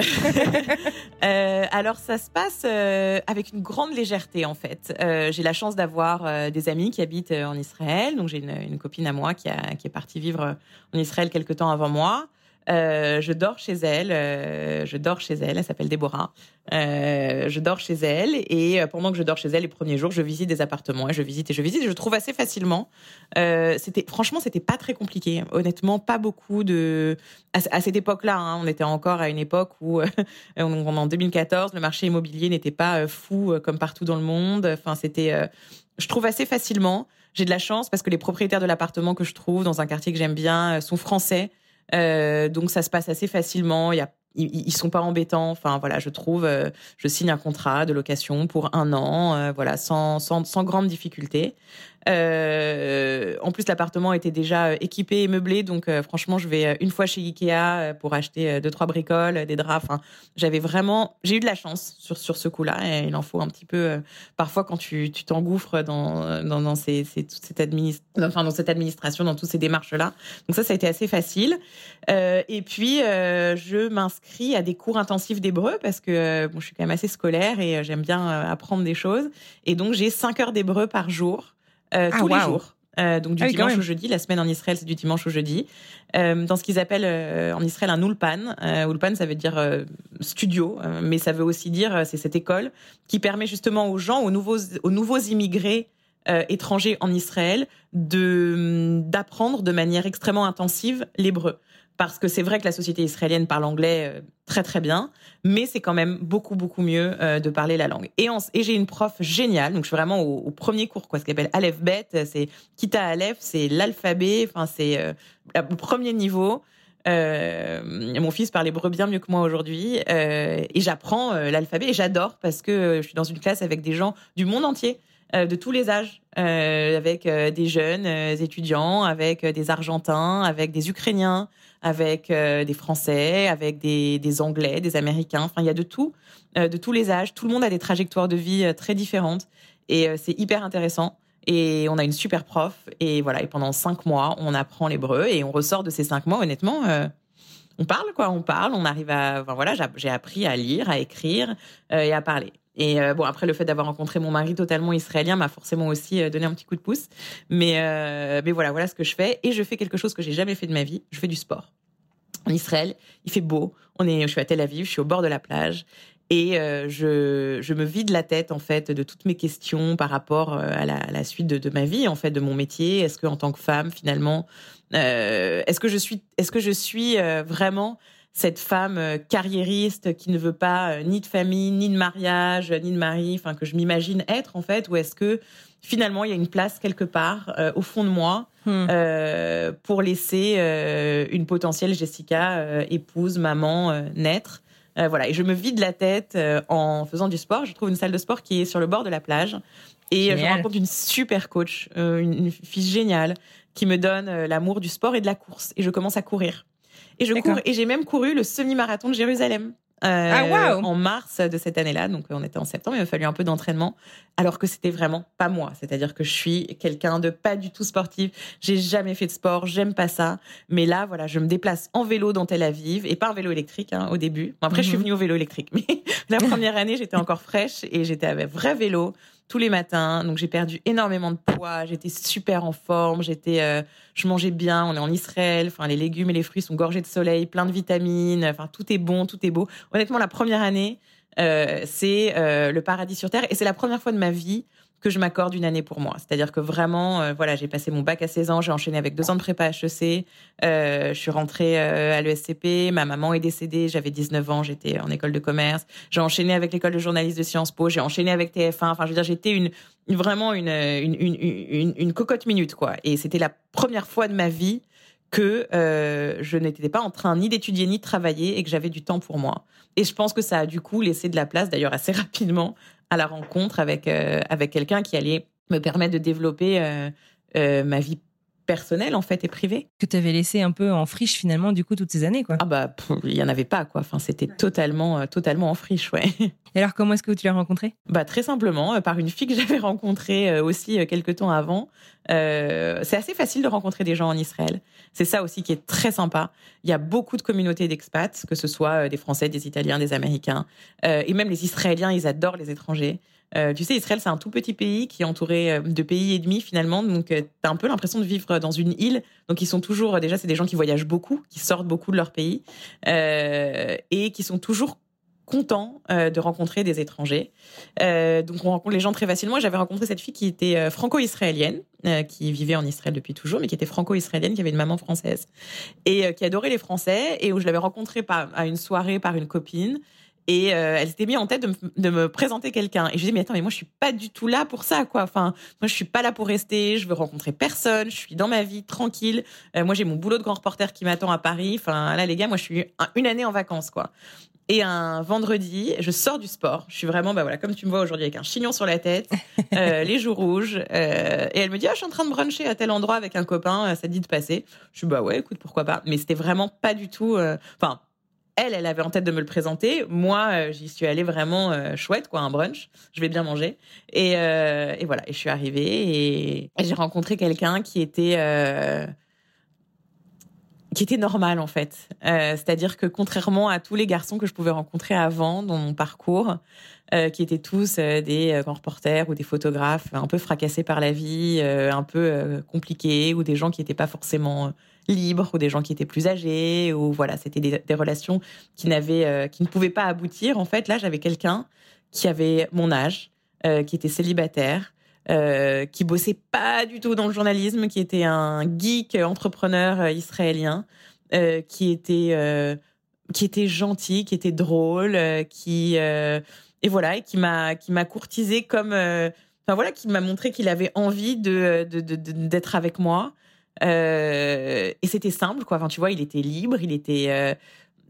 euh, alors ça se passe euh, avec une grande légèreté en fait. Euh, j'ai la chance d'avoir euh, des amis qui habitent en Israël. Donc j'ai une, une, copine à moi qui, a, qui est partie vivre en Israël quelque temps avant moi. Euh, je dors chez elle. Euh, je dors chez elle. Elle s'appelle Déborah. Euh, je dors chez elle et pendant que je dors chez elle les premiers jours, je visite des appartements et je visite et je visite. Et je trouve assez facilement. c'était franchement, c'était pas très compliqué. Honnêtement, pas beaucoup de. À, cette époque-là, hein, on était encore à une époque où, en 2014, le marché immobilier n'était pas fou comme partout dans le monde. Enfin, c'était. je trouve assez facilement. J'ai de la chance parce que les propriétaires de l'appartement que je trouve dans un quartier que j'aime bien sont français. Euh, donc ça se passe assez facilement. Il y a ils, sont pas embêtants. Enfin voilà, je trouve, euh, je signe un contrat de location pour un an, euh, voilà, sans, sans, sans grande difficulté. Euh, en plus, l'appartement était déjà équipé et meublé, donc euh, franchement, je vais une fois chez Ikea euh, pour acheter deux trois bricoles, des draps. Enfin, j'avais vraiment, j'ai eu de la chance sur sur ce coup-là. Il en faut un petit peu parfois quand tu tu t'engouffres dans dans, dans ces, ces, cette enfin dans cette administration, dans toutes ces démarches là. Donc ça, ça a été assez facile. et puis, je m'inscris à des cours intensifs d'hébreu parce que bon, je suis quand même assez scolaire et j'aime bien apprendre des choses. Et donc, j'ai 5 heures d'hébreu par jour. Euh, ah, tous les jours. Euh, donc du ah dimanche au jeudi, la semaine en Israël c'est du dimanche au jeudi, euh, dans ce qu'ils appellent en Israël un ulpan. ulpan ça veut dire studio, mais ça veut aussi dire c'est cette école qui permet justement aux gens, aux nouveaux, aux nouveaux immigrés étrangers en Israël, de d'apprendre de manière extrêmement intensive l'hébreu parce que c'est vrai que la société israélienne parle anglais euh, très très bien, mais c'est quand même beaucoup beaucoup mieux euh, de parler la langue. Et, j'ai une prof géniale, donc je suis vraiment au, premier cours, quoi, ce qu'elle appelle Aleph Bet, c'est Kita Aleph, c'est l'alphabet, enfin c'est euh, premier niveau. mon fils parle hébreu bien mieux que moi aujourd'hui et j'apprends l'alphabet et j'adore parce que je suis dans une classe avec des gens du monde entier. de tous les âges, avec des jeunes étudiants, avec des Argentins, avec des Ukrainiens, avec euh, des Français, avec des, des, Anglais, des Américains. Enfin, il y a de tout, euh, de tous les âges. Tout le monde a des trajectoires de vie euh, très différentes et c'est hyper intéressant. Et on a une super prof et voilà. Et pendant cinq mois, on apprend l'hébreu et on ressort de ces cinq mois. Honnêtement, on parle quoi, on parle, on arrive à. Enfin, voilà, j'ai appris à lire, à écrire et à parler. Et bon, après, le fait d'avoir rencontré mon mari totalement israélien m'a forcément aussi donné un petit coup de pouce. Mais, mais voilà, voilà ce que je fais. Et je fais quelque chose que j'ai jamais fait de ma vie. Je fais du sport en Israël. Il fait beau. On est, je suis à Tel Aviv, je suis au bord de la plage. Et euh, je, je, me vide la tête en fait de toutes mes questions par rapport euh, à la, suite de, de, ma vie en fait de mon métier. Est-ce que en tant que femme finalement, euh, est-ce que je suis, est-ce que je suis euh, vraiment cette femme carriériste qui ne veut pas ni de famille, ni de mariage, ni de mari, enfin que je m'imagine être en fait, ou est-ce que finalement il y a une place quelque part au fond de moi Hmm. Euh, pour laisser euh, une potentielle Jessica, euh, épouse, maman, naître? voilà, et je me vide la tête en faisant du sport. Je trouve une salle de sport qui est sur le bord de la plage. Et je rencontre une super coach, une, fille géniale, qui me donne l'amour du sport et de la course. Et je commence à courir. Et je cours, et j'ai même couru le semi-marathon de Jérusalem. Ah, en mars de cette année-là. Donc, on était en septembre, il m'a fallu un peu d'entraînement, alors que c'était vraiment pas moi. C'est-à-dire que je suis quelqu'un de pas du tout sportif. J'ai jamais fait de sport, j'aime pas ça. Mais là, voilà, je me déplace en vélo dans Tel Aviv et pas en vélo électrique hein, au début. après, je suis mhm. venue au vélo électrique. Mais la première année, j'étais encore fraîche et j'étais avec vrai vélo tous les matins. Donc j'ai perdu énormément de poids, j'étais super en forme, j'étais, euh, je mangeais bien. On est en Israël, enfin les légumes et les fruits sont gorgés de soleil, plein de vitamines, enfin tout est bon, tout est beau. Honnêtement, la première année, euh, c'est euh, le paradis sur terre et c'est la première fois de ma vie que je m'accorde une année pour moi. C'est-à-dire que vraiment, euh, voilà, j'ai passé mon bac à 16 ans, j'ai enchaîné avec deux ans de prépa HEC, euh, je suis rentrée euh, à l'ESCP, ma maman est décédée, j'avais 19 ans, j'étais en école de commerce, j'ai enchaîné avec l'école de journaliste de Sciences Po, j'ai enchaîné avec TF1, enfin, je veux dire, j'étais une, vraiment une, une, une, cocotte minute, quoi. Et c'était la première fois de ma vie que je n'étais pas en train ni d'étudier ni de travailler et que j'avais du temps pour moi. Et je pense que ça a du coup laissé de la place, d'ailleurs assez rapidement, à la rencontre avec euh, avec quelqu'un qui allait me permettre de développer euh, euh, ma vie personnelle en fait et privée. Que tu avais laissé un peu en friche finalement du coup toutes ces années quoi. Ah bah il y en avait pas quoi. Enfin c'était totalement totalement en friche ouais. Et alors comment est-ce que tu l'as rencontré? Bah très simplement par une fille que j'avais rencontrée aussi quelques temps avant. c'est assez facile de rencontrer des gens en Israël. C'est ça aussi qui est très sympa. Il y a beaucoup de communautés d'expats, que ce soit des Français, des Italiens, des Américains, et même les Israéliens, ils adorent les étrangers. Euh, tu sais, Israël, c'est un tout petit pays qui est entouré euh, de pays et demi finalement. Donc, euh, tu as un peu l'impression de vivre dans une île. Donc, ils sont toujours, déjà, c'est des gens qui voyagent beaucoup, qui sortent beaucoup de leur pays et qui sont toujours contents de rencontrer des étrangers. donc, on rencontre les gens très facilement. J'avais rencontré cette fille qui était franco-israélienne, qui vivait en Israël depuis toujours, mais qui était franco-israélienne, qui avait une maman française et qui adorait les Français et où je l'avais rencontrée à une soirée par une copine. Et euh, elle s'était mis en tête de me, de me présenter quelqu'un. Et je dis mais attends, mais moi je suis pas du tout là pour ça, quoi. Enfin, moi je suis pas là pour rester. Je veux rencontrer personne. Je suis dans ma vie tranquille. Euh, moi j'ai mon boulot de grand reporter qui m'attend à Paris. Enfin là les gars, moi je suis une année en vacances, quoi. Et un vendredi, je sors du sport. Je suis vraiment, bah voilà, comme tu me vois aujourd'hui, avec un chignon sur la tête, euh, les joues rouges. Euh, et elle me dit, ah, je suis en train de bruncher à tel endroit avec un copain. Ça te dit de passer Je suis bah ouais, écoute, pourquoi pas. Mais c'était vraiment pas du tout. Enfin, elle, elle avait en tête de me le présenter. Moi, euh, j'y suis allée vraiment euh, chouette, quoi, un brunch. Je vais bien manger. Et, euh, et voilà, et je suis arrivée et, j'ai rencontré quelqu'un qui était qui était normal en fait. C'est-à-dire que contrairement à tous les garçons que je pouvais rencontrer avant dans mon parcours, qui étaient tous des grands reporters ou des photographes un peu fracassés par la vie, un peu compliqués, ou des gens qui n'étaient pas forcément libres ou des gens qui étaient plus âgés ou voilà, c'était des, relations qui n'avaient, euh, qui ne pouvaient pas aboutir. En fait, là, j'avais quelqu'un qui avait mon âge, euh, qui était célibataire, euh, qui bossait pas du tout dans le journalisme, qui était un geek entrepreneur israélien, qui était qui était gentil, qui était drôle, qui et voilà, et qui m'a qui m'a courtisé comme enfin voilà, qui m'a montré qu'il avait envie de d'être avec moi. Euh, et c'était simple, quoi. Enfin, tu vois, il était libre, il était euh,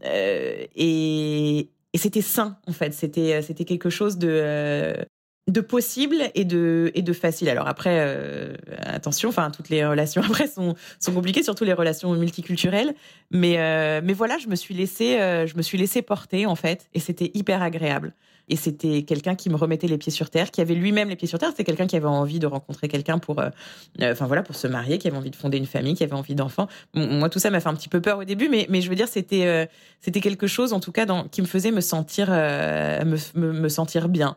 euh, et, et c'était sain en fait. C'était c'était quelque chose de de possible et de et de facile. Alors après, attention, enfin toutes les relations après sont sont compliquées, surtout les relations multiculturelles. Mais mais voilà, je me suis laissée je me suis laissée porter en fait, et c'était hyper agréable. Et c'était quelqu'un qui me remettait les pieds sur terre, qui avait lui-même les pieds sur terre. C'était quelqu'un qui avait envie de rencontrer quelqu'un pour, euh, euh, enfin voilà, pour se marier, qui avait envie de fonder une famille, qui avait envie d'enfants. moi, tout ça m'a fait un petit peu peur au début, mais, mais je veux dire, c'était, euh, c'était quelque chose, en tout cas, dans, qui me faisait me sentir, me, me, sentir bien.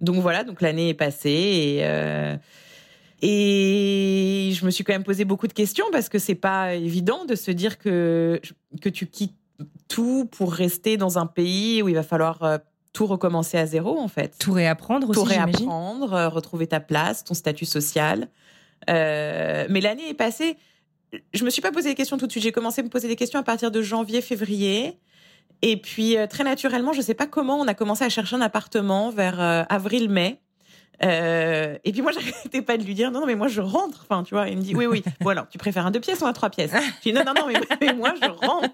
Donc voilà, donc l'année est passée et. Et je me suis quand même posé beaucoup de questions parce que c'est pas évident de se dire que que tu quittes tout pour rester dans un pays où il va falloir tout recommencer à zéro en fait. Tout réapprendre aussi. Tout réapprendre, euh, retrouver ta place, ton statut social. Euh, mais l'année est passée. Je me suis pas posé des questions tout de suite. J'ai commencé à me poser des questions à partir de janvier, février. Et puis euh, très naturellement, je sais pas comment, on a commencé à chercher un appartement vers avril-mai. Euh, et puis moi, j'arrêtais pas de lui dire non, non, mais moi je rentre. Enfin, tu vois, il me dit oui, oui. Bon alors, tu préfères un deux pièces ou un trois pièces? Je dis non, non, non, mais, moi je rentre.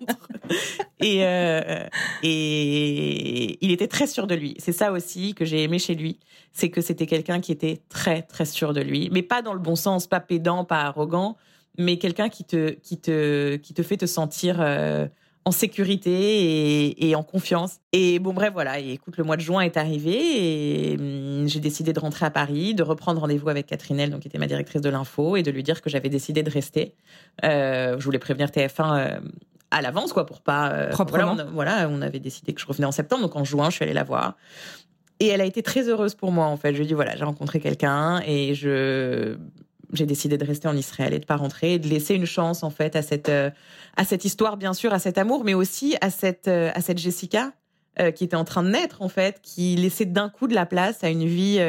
Et euh, et il était très sûr de lui. C'est ça aussi que j'ai aimé chez lui, c'est que c'était quelqu'un qui était très très sûr de lui, mais pas dans le bon sens, pas pédant, pas arrogant, mais quelqu'un qui te qui te qui te fait te sentir euh, en sécurité et, en confiance. Et bon, bref, voilà. Et écoute, le mois de juin est arrivé et hum, j'ai décidé de rentrer à Paris, de reprendre rendez-vous avec Catherine donc qui était ma directrice de l'info, et de lui dire que j'avais décidé de rester. Euh, je voulais prévenir TF1 euh, à l'avance, quoi, pour pas. Euh, Proprement. Voilà on, avait décidé que je revenais en septembre, donc en juin, je suis allée la voir. Et elle a été très heureuse pour moi, en fait. Je lui ai dit, voilà, j'ai rencontré quelqu'un et je j'ai décidé de rester en Israël et de pas rentrer, de laisser une chance en fait à cette euh, à cette histoire bien sûr, à cet amour, mais aussi à cette euh, à cette Jessica euh, qui était en train de naître en fait, qui laissait d'un coup de la place à une vie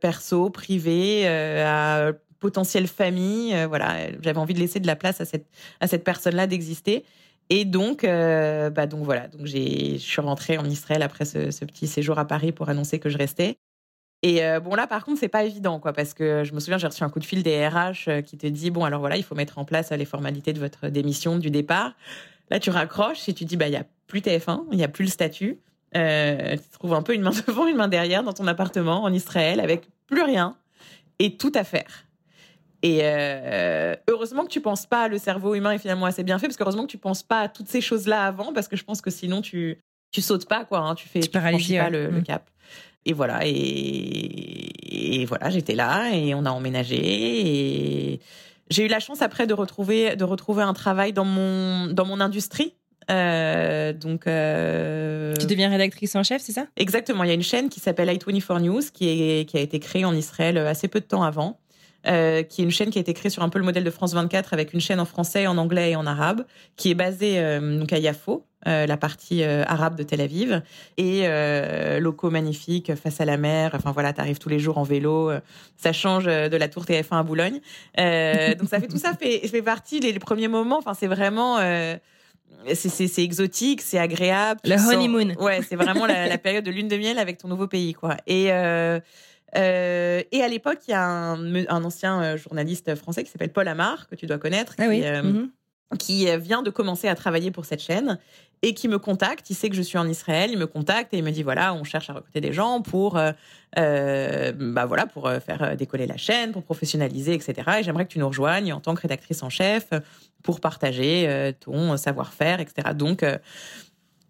perso, privée, à potentielle famille. voilà, j'avais envie de laisser de la place à cette à cette personne-là d'exister. Et donc, bah donc voilà, donc je suis rentrée en Israël après ce, petit séjour à Paris pour annoncer que je restais. Et euh, bon, là, par contre, c'est pas évident, quoi, parce que je me souviens, j'ai reçu un coup de fil des RH euh, qui te dit bon, alors voilà, il faut mettre en place euh, les formalités de votre démission, du départ. Là, tu raccroches et tu dis bah, il y a plus TF1, il y a plus le statut. Euh, tu trouves un peu une main devant, une main derrière dans ton appartement en Israël avec plus rien et tout à faire. Et euh, heureusement que tu penses pas, le cerveau humain est finalement assez bien fait, parce qu'heureusement que tu penses pas à toutes ces choses-là avant, parce que je pense que sinon tu tu sautes pas quoi, hein, tu fais tu, pas le, le, mm. cap et voilà, et, voilà, j'étais là et on a emménagé et j'ai eu la chance après de retrouver de retrouver un travail dans mon dans mon industrie. Euh, donc, euh... tu deviens rédactrice en chef, c'est ça? Exactement. Il y a une chaîne qui s'appelle i24 News qui est qui a été créée en Israël assez peu de temps avant. Euh, qui est une chaîne qui a été créée sur un peu le modèle de France 24 avec une chaîne en français, en anglais et en arabe, qui est basée euh, donc à Yafo, euh, la partie euh, arabe de Tel Aviv, et euh, locaux magnifiques face à la mer. Enfin voilà, t'arrives tous les jours en vélo. ça change de la tour TF1 à Boulogne. donc ça fait tout ça fait fait partie les, premiers moments. Enfin c'est vraiment c'est exotique, c'est agréable. Le honeymoon. Ouais, c'est vraiment la, période de lune de miel avec ton nouveau pays, quoi. Et euh, euh, et à l'époque, il y a un, un, ancien journaliste français qui s'appelle Paul Amar que tu dois connaître, ah oui. Mhm qui vient de commencer à travailler pour cette chaîne et qui me contacte. Il sait que je suis en Israël, il me contacte et il me dit voilà, on cherche à recruter des gens pour, euh, euh bah voilà, pour euh, faire euh, décoller la chaîne, pour professionnaliser, etc. Et j'aimerais que tu nous rejoignes en tant que rédactrice en chef pour partager ton savoir-faire, etc. Donc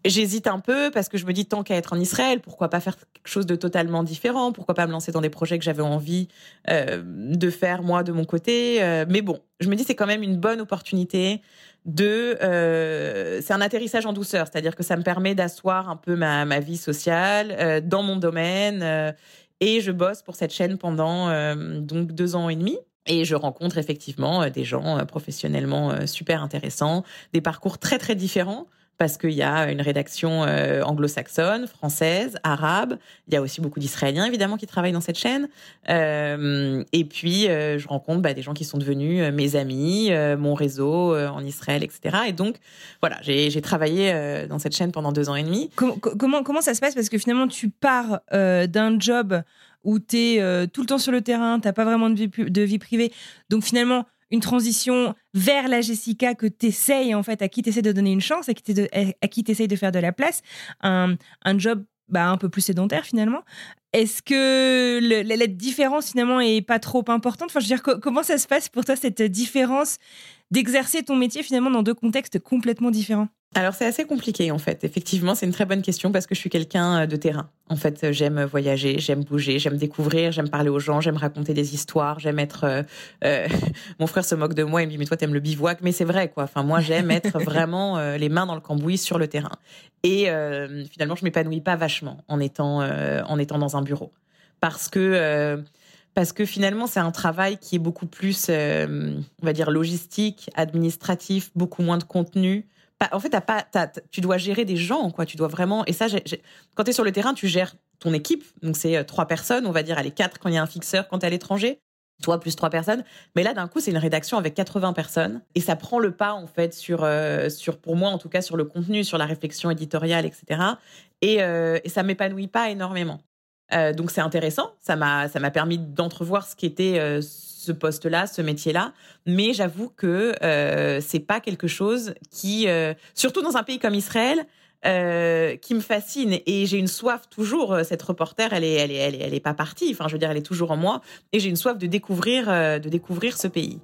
J'hésite un peu parce que je me dis tant qu'à être en Israël, pourquoi pas faire quelque chose de totalement différent? Pourquoi pas me lancer dans des projets que j'avais envie euh, de faire moi de mon côté? Euh, Mais bon, je me dis c'est quand même une bonne opportunité de. Euh, c'est un atterrissage en douceur, c'est-à-dire que ça me permet d'asseoir un peu ma, ma vie sociale dans mon domaine et je bosse pour cette chaîne pendant donc deux ans et demi. Et je rencontre effectivement des gens professionnellement super intéressants, des parcours très très différents parce qu'il y a une rédaction euh, anglo-saxonne, française, arabe. Il y a aussi beaucoup d'Israéliens, évidemment, qui travaillent dans cette chaîne. Euh, et puis, euh, je rencontre bah, des gens qui sont devenus mes amis, mon réseau en Israël, etc. Et donc, voilà, j'ai travaillé dans cette chaîne pendant deux ans et demi. Comment, ça se passe? Parce que finalement, tu pars d'un job où tu es tout le temps sur le terrain, tu n'as pas vraiment de vie privée. Donc, finalement, une transition vers la Jessica que tu essayes, en fait, à qui tu essaies de donner une chance, à qui tu essayes de faire de la place, un, un job bah, un peu plus sédentaire finalement. Est-ce que la, différence finalement est pas trop importante? Enfin, je veux dire, comment ça se passe pour toi cette différence d'exercer ton métier finalement dans deux contextes complètement différents? Alors c'est assez compliqué en fait. Effectivement, c'est une très bonne question parce que je suis quelqu'un euh, de terrain. En fait, j'aime voyager, j'aime bouger, j'aime découvrir, j'aime parler aux gens, j'aime raconter des histoires, j'aime être. Euh, euh mon frère se moque de moi, il me dit mais toi t'aimes le bivouac, mais c'est vrai quoi. Enfin moi j'aime être vraiment euh, les mains dans le cambouis sur le terrain. Et finalement je m'épanouis pas vachement en étant en étant dans un bureau parce que parce que finalement c'est un travail qui est beaucoup plus, on va dire logistique, administratif, beaucoup moins de contenu en fait, tu dois gérer des gens, quoi. Tu dois vraiment. Et ça, quand tu es sur le terrain, tu gères ton équipe. Donc, c'est euh, trois personnes, on va dire, allez, quatre quand il y a un fixeur, quand tu à l'étranger. Toi, plus trois personnes. Mais là, d'un coup, c'est une rédaction avec 80 personnes. Et ça prend le pas, en fait, sur, euh, sur, pour moi, en tout cas, sur le contenu, sur la réflexion éditoriale, etc. Et, euh, et ça m'épanouit pas énormément. Donc, c'est intéressant. Ça m'a permis d'entrevoir ce qui était ce poste-là, ce métier-là. Mais j'avoue que euh, c'est pas quelque chose qui, euh, surtout dans un pays comme Israël, euh, qui me fascine et j'ai une soif toujours. Euh, cette reporter, elle est, elle est, elle est, elle est pas partie. Enfin, je veux dire, elle est toujours en moi et j'ai une soif de découvrir, de découvrir ce pays.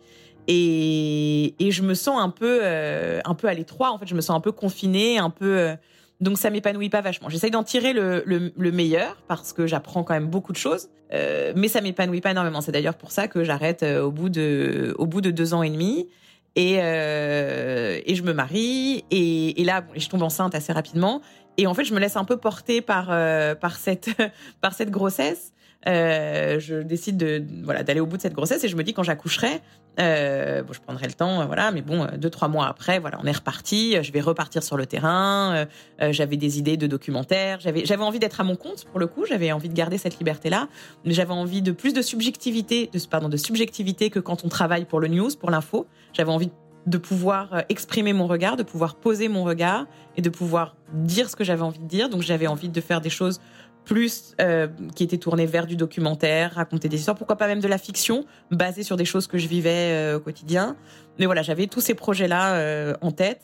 Et, et je me sens un peu, un peu à l'étroit. En fait, je me sens un peu confinée, un peu donc ça m'épanouit pas vachement. J'essaye d'en tirer le, le, meilleur parce que j'apprends quand même beaucoup de choses, euh, mais ça m'épanouit pas énormément. C'est d'ailleurs pour ça que j'arrête euh, au bout de au bout de deux ans et demi et euh, et je me marie et, et là je tombe enceinte assez rapidement et en fait je me laisse un peu porter par euh, par cette par cette grossesse euh, je décide de voilà d'aller au bout de cette grossesse et je me dis quand j'accoucherai, euh, bon, je prendrai le temps, voilà, mais bon, deux trois mois après, voilà, on est reparti. Je vais repartir sur le terrain. Euh, euh, j'avais des idées de documentaires. J'avais j'avais envie d'être à mon compte pour le coup. J'avais envie de garder cette liberté là. J'avais envie de plus de subjectivité, de pardon, de subjectivité que quand on travaille pour le news, pour l'info. J'avais envie de pouvoir exprimer mon regard, de pouvoir poser mon regard et de pouvoir dire ce que j'avais envie de dire. Donc j'avais envie de faire des choses plus euh, qui était tourné vers du documentaire, raconter des histoires, pourquoi pas même de la fiction, basée sur des choses que je vivais euh, au quotidien. Mais voilà, j'avais tous ces projets-là euh, en tête.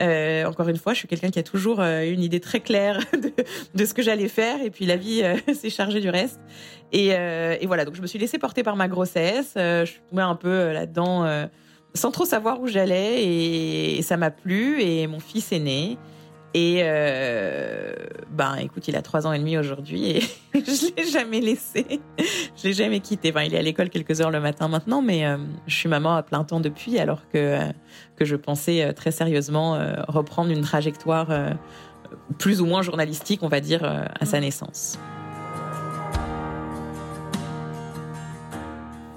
encore une fois, je suis quelqu'un qui a toujours une idée très claire de, de ce que j'allais faire, et puis la vie s'est chargée du reste. Et, et, voilà, donc je me suis laissée porter par ma grossesse. je suis tombée un peu là-dedans sans trop savoir où j'allais, et, et ça m'a plu, et mon fils est né. Et euh, ben écoute, il a trois ans et demi aujourd'hui et je l'ai jamais laissé, je l'ai jamais quitté. Enfin, il est à l'école quelques heures le matin maintenant, mais euh, je suis maman à plein temps depuis, alors que euh, que je pensais très sérieusement reprendre une trajectoire plus ou moins journalistique, on va dire, à sa naissance.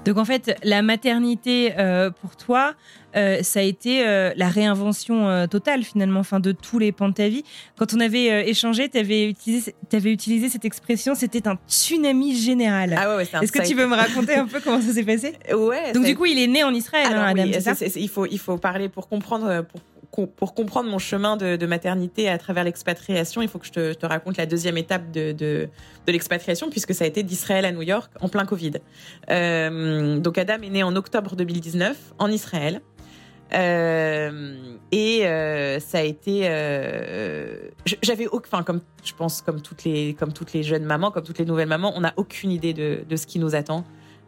Donc en fait, la maternité euh, pour toi, euh, ça a été euh, la réinvention totale finalement, enfin de tous les pans de ta vie. Quand on avait échangé, tu avais utilisé, avais utilisé cette expression, c'était un tsunami général. Ah ouais, Est-ce que tu veux me raconter un peu comment ça s'est passé? Ouais. Donc du coup, il est né en Israël, hein, Adam, oui, il faut il faut parler pour comprendre pour pour comprendre mon chemin de, maternité à travers l'expatriation, il faut que je te, raconte la deuxième étape de, l'expatriation, puisque ça a été d'Israël à New York en plein Covid. Euh, donc Adam est né en octobre 2019 en Israël. Euh, et euh, ça a été, j'avais, enfin comme je pense comme toutes les comme toutes les jeunes mamans, comme toutes les nouvelles mamans, on n'a aucune idée de ce qui nous attend.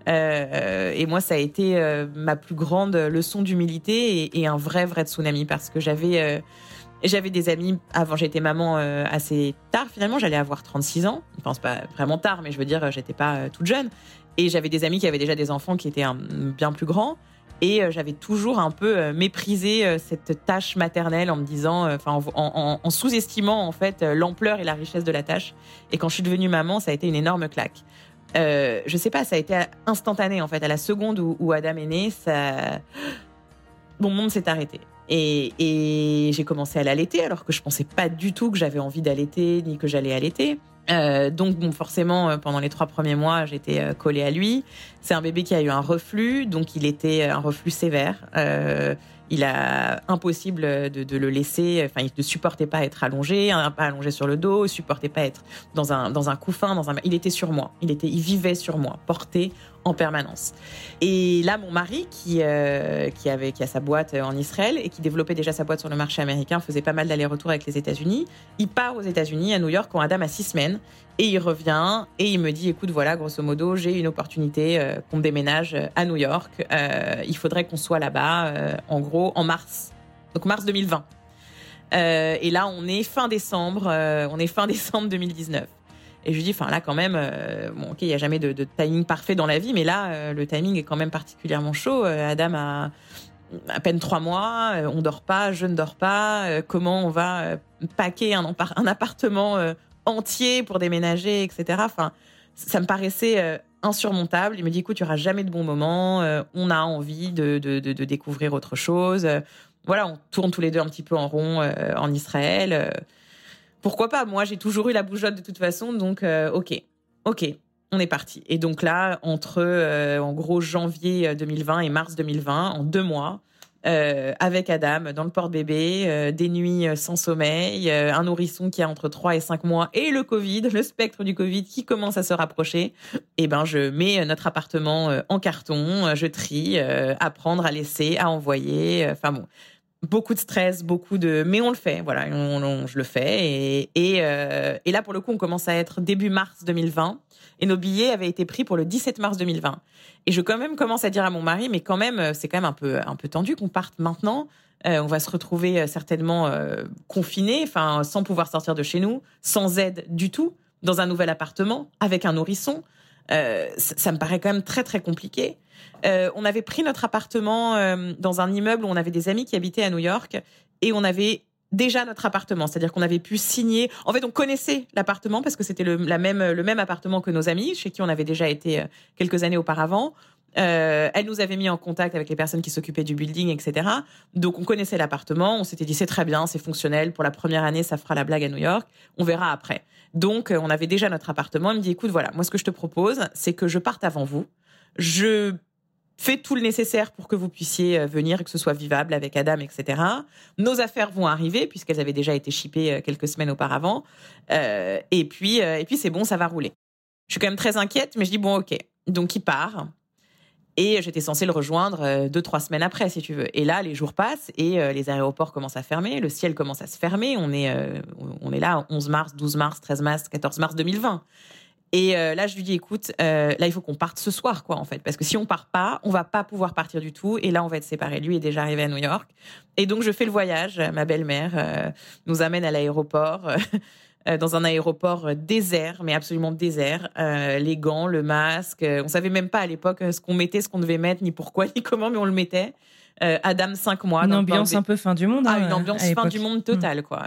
Euh, et moi, ça a été euh, ma plus grande leçon d'humilité et, un vrai, vrai tsunami parce que j'avais euh, j'avais des amis avant j'étais maman assez tard finalement. J'allais avoir 36 ans. Je pense pas vraiment tard mais je veux dire j'étais pas toute jeune. Et j'avais des amis qui avaient déjà des enfants qui étaient bien plus grands. Et j'avais toujours un peu méprisé cette tâche maternelle en me disant en sous-estimant en fait l'ampleur et la richesse de la tâche. Et quand je suis devenue maman ça a été une énorme claque euh, je sais pas, ça a été instantané en fait. À la seconde où, Adam est né, ça, mon monde s'est arrêté. Et, j'ai commencé à l'allaiter alors que je pensais pas du tout que j'avais envie d'allaiter ni que j'allais allaiter. Euh, donc forcément, euh, pendant les trois premiers mois, j'étais collée à lui. C'est un bébé qui a eu un reflux, donc il était un reflux sévère il a impossible de, le laisser. Enfin, il ne supportait pas être allongé, pas allongé sur le dos, il supportait pas être dans un dans un couffin, dans un. Il était sur moi. Il était, il vivait sur moi, porté en permanence. Et là, mon mari, qui, euh, qui, avait, qui a sa boîte en Israël et qui développait déjà sa boîte sur le marché américain, faisait pas mal d'allers-retours avec les États-Unis. Il part aux États-Unis, à New York, quand Adam a six semaines. Et il revient et il me dit, écoute, voilà, grosso modo, j'ai une opportunité euh, qu'on déménage à New York. Euh, il faudrait qu'on soit là-bas, en gros, en mars. Donc mars 2020. et là, on est fin décembre, on est fin décembre 2019. Et je lui dis, enfin là quand même, euh, bon ok, il n'y a jamais de, timing parfait dans la vie, mais là, euh, le timing est quand même particulièrement chaud. Euh, Adam a à peine trois mois, on dort pas, je ne dors pas. comment on va paquer un, appartement entier pour déménager, etc. Enfin, ça me paraissait insurmontable. Il me dit, écoute, tu auras jamais de bons moments. on a envie de, découvrir autre chose. voilà, on tourne tous les deux un petit peu en rond en Israël pourquoi pas? Moi, j'ai toujours eu la bougeotte de toute façon, donc euh, ok, ok, on est parti. Et donc là, entre euh, en gros janvier 2020 euh, et mars 2020, en deux mois, avec Adam dans le porte-bébé, des nuits sans sommeil, un nourrisson qui a entre 3 et 5 mois et le Covid, le spectre du Covid qui commence à se rapprocher, et eh ben je mets notre appartement en carton, je trie, à prendre, à laisser, à envoyer, enfin bon, beaucoup de stress, beaucoup de, mais on le fait, voilà, on, je le fais. Et, euh, et, là, pour le coup, on commence à être début mars 2020, et nos billets avaient été pris pour le 17 mars 2020. Et je quand même commence à dire à mon mari, mais quand même, c'est quand même un peu un peu tendu qu'on parte maintenant. Euh, on va se retrouver euh, certainement euh, confinés, enfin, sans pouvoir sortir de chez nous, sans aide du tout, dans un nouvel appartement, avec un nourrisson. Euh, ça, me paraît quand même très très compliqué. Euh, on avait pris notre appartement euh, dans un immeuble où on avait des amis qui habitaient à New York et on avait déjà notre appartement, c'est-à-dire qu'on avait pu signer. En fait, on connaissait l'appartement parce que c'était le, même, appartement que nos amis, chez qui on avait déjà été euh, quelques années auparavant. Elle nous avait mis en contact avec les personnes qui s'occupaient du building, etc. Donc on connaissait l'appartement, on s'était dit c'est très bien, c'est fonctionnel. Pour la première année, ça fera la blague à New York. On verra après. Donc on avait déjà notre appartement. Elle me dit écoute voilà, moi ce que je te propose, c'est que je parte avant vous. Je fait tout le nécessaire pour que vous puissiez euh, venir et que ce soit vivable avec Adam, etc. Nos affaires vont arriver puisqu'elles avaient déjà été shippées euh, quelques semaines auparavant. Euh, et puis, et puis c'est bon, ça va rouler. Je suis quand même très inquiète, mais je dis bon, ok. Donc il part. Et j'étais censée le rejoindre deux, trois semaines après, si tu veux. Et là, les jours passent et les aéroports commencent à fermer, le ciel commence à se fermer. On est, on est là, 11 mars, 12 mars, 13 mars, 14 mars 2020. Et euh, là, je lui dis, écoute, euh, là, il faut qu'on parte ce soir, quoi, en fait, parce que si on part pas, on va pas pouvoir partir du tout. Et là, on va être séparés. Lui est déjà arrivé à New York. Et donc, je fais le voyage. Ma belle-mère euh, nous amène à l'aéroport. dans un aéroport désert, mais absolument désert. les gants, le masque. on savait même pas à l'époque ce qu'on mettait, ce qu'on devait mettre, ni pourquoi, ni comment, mais on le mettait. Adam, cinq mois. Une ambiance un peu fin du monde. Ah, une hein, ambiance fin du monde totale, quoi.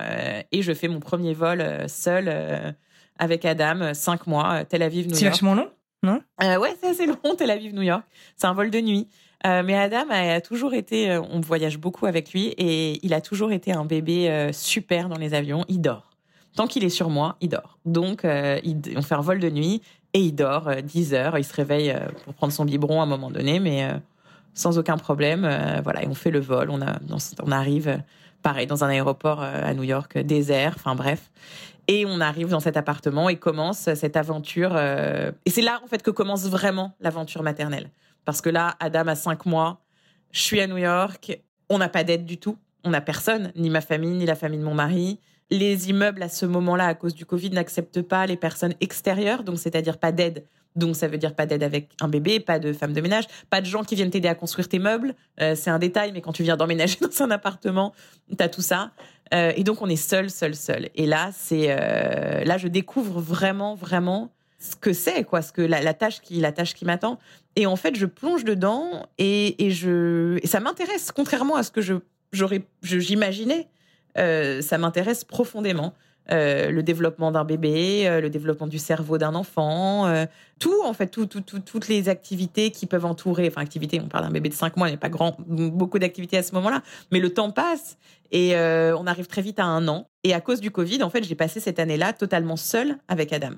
et je fais mon premier vol seul avec Adam, euh, cinq mois, euh, Tel Aviv, New York. C'est vachement long, non? Euh, Ouais, c'est assez long, Tel Aviv, New York. C'est un vol de nuit. mais Adam a, toujours été, on voyage beaucoup avec lui et il a toujours été un bébé super dans les avions. Il dort. Tant qu'il est sur moi, il dort. Donc, on fait un vol de nuit et il dort 10 heures. Il se réveille pour prendre son biberon à un moment donné, mais sans aucun problème. voilà, et on fait le vol. On, a, on arrive pareil, dans un aéroport à New York, désert, enfin bref. Et on arrive dans cet appartement et commence cette aventure. Et c'est là, en fait, que commence vraiment l'aventure maternelle. Parce que là, Adam a cinq mois, je suis à New York, on n'a pas d'aide du tout, on n'a personne, ni ma famille, ni la famille de mon mari. Les immeubles, à ce moment-là, à cause du Covid, n'acceptent pas les personnes extérieures, donc c'est-à-dire pas d'aide. Donc ça veut dire pas d'aide avec un bébé, pas de femme de ménage, pas de gens qui viennent t'aider à construire tes meubles. Euh, c'est un détail, mais quand tu viens d'emménager dans un appartement, t'as tout ça. Euh, et donc on est seul, seul, seul. Et là, c'est euh, là je découvre vraiment, vraiment ce que c'est, quoi, ce que la, tâche qui, la tâche qui m'attend. Et en fait, je plonge dedans et, je, ça m'intéresse, contrairement à ce que je j'aurais, j'imaginais. Ça m'intéresse profondément. Euh, le développement d'un bébé, euh, le développement du cerveau d'un enfant, tout en fait, tout, toutes les activités qui peuvent entourer. Enfin, activités, on parle d'un bébé de 5 mois, il n'y a pas grand, beaucoup d'activités à ce moment-là, mais le temps passe et on arrive très vite à un an. Et à cause du Covid, en fait, j'ai passé cette année-là totalement seule avec Adam.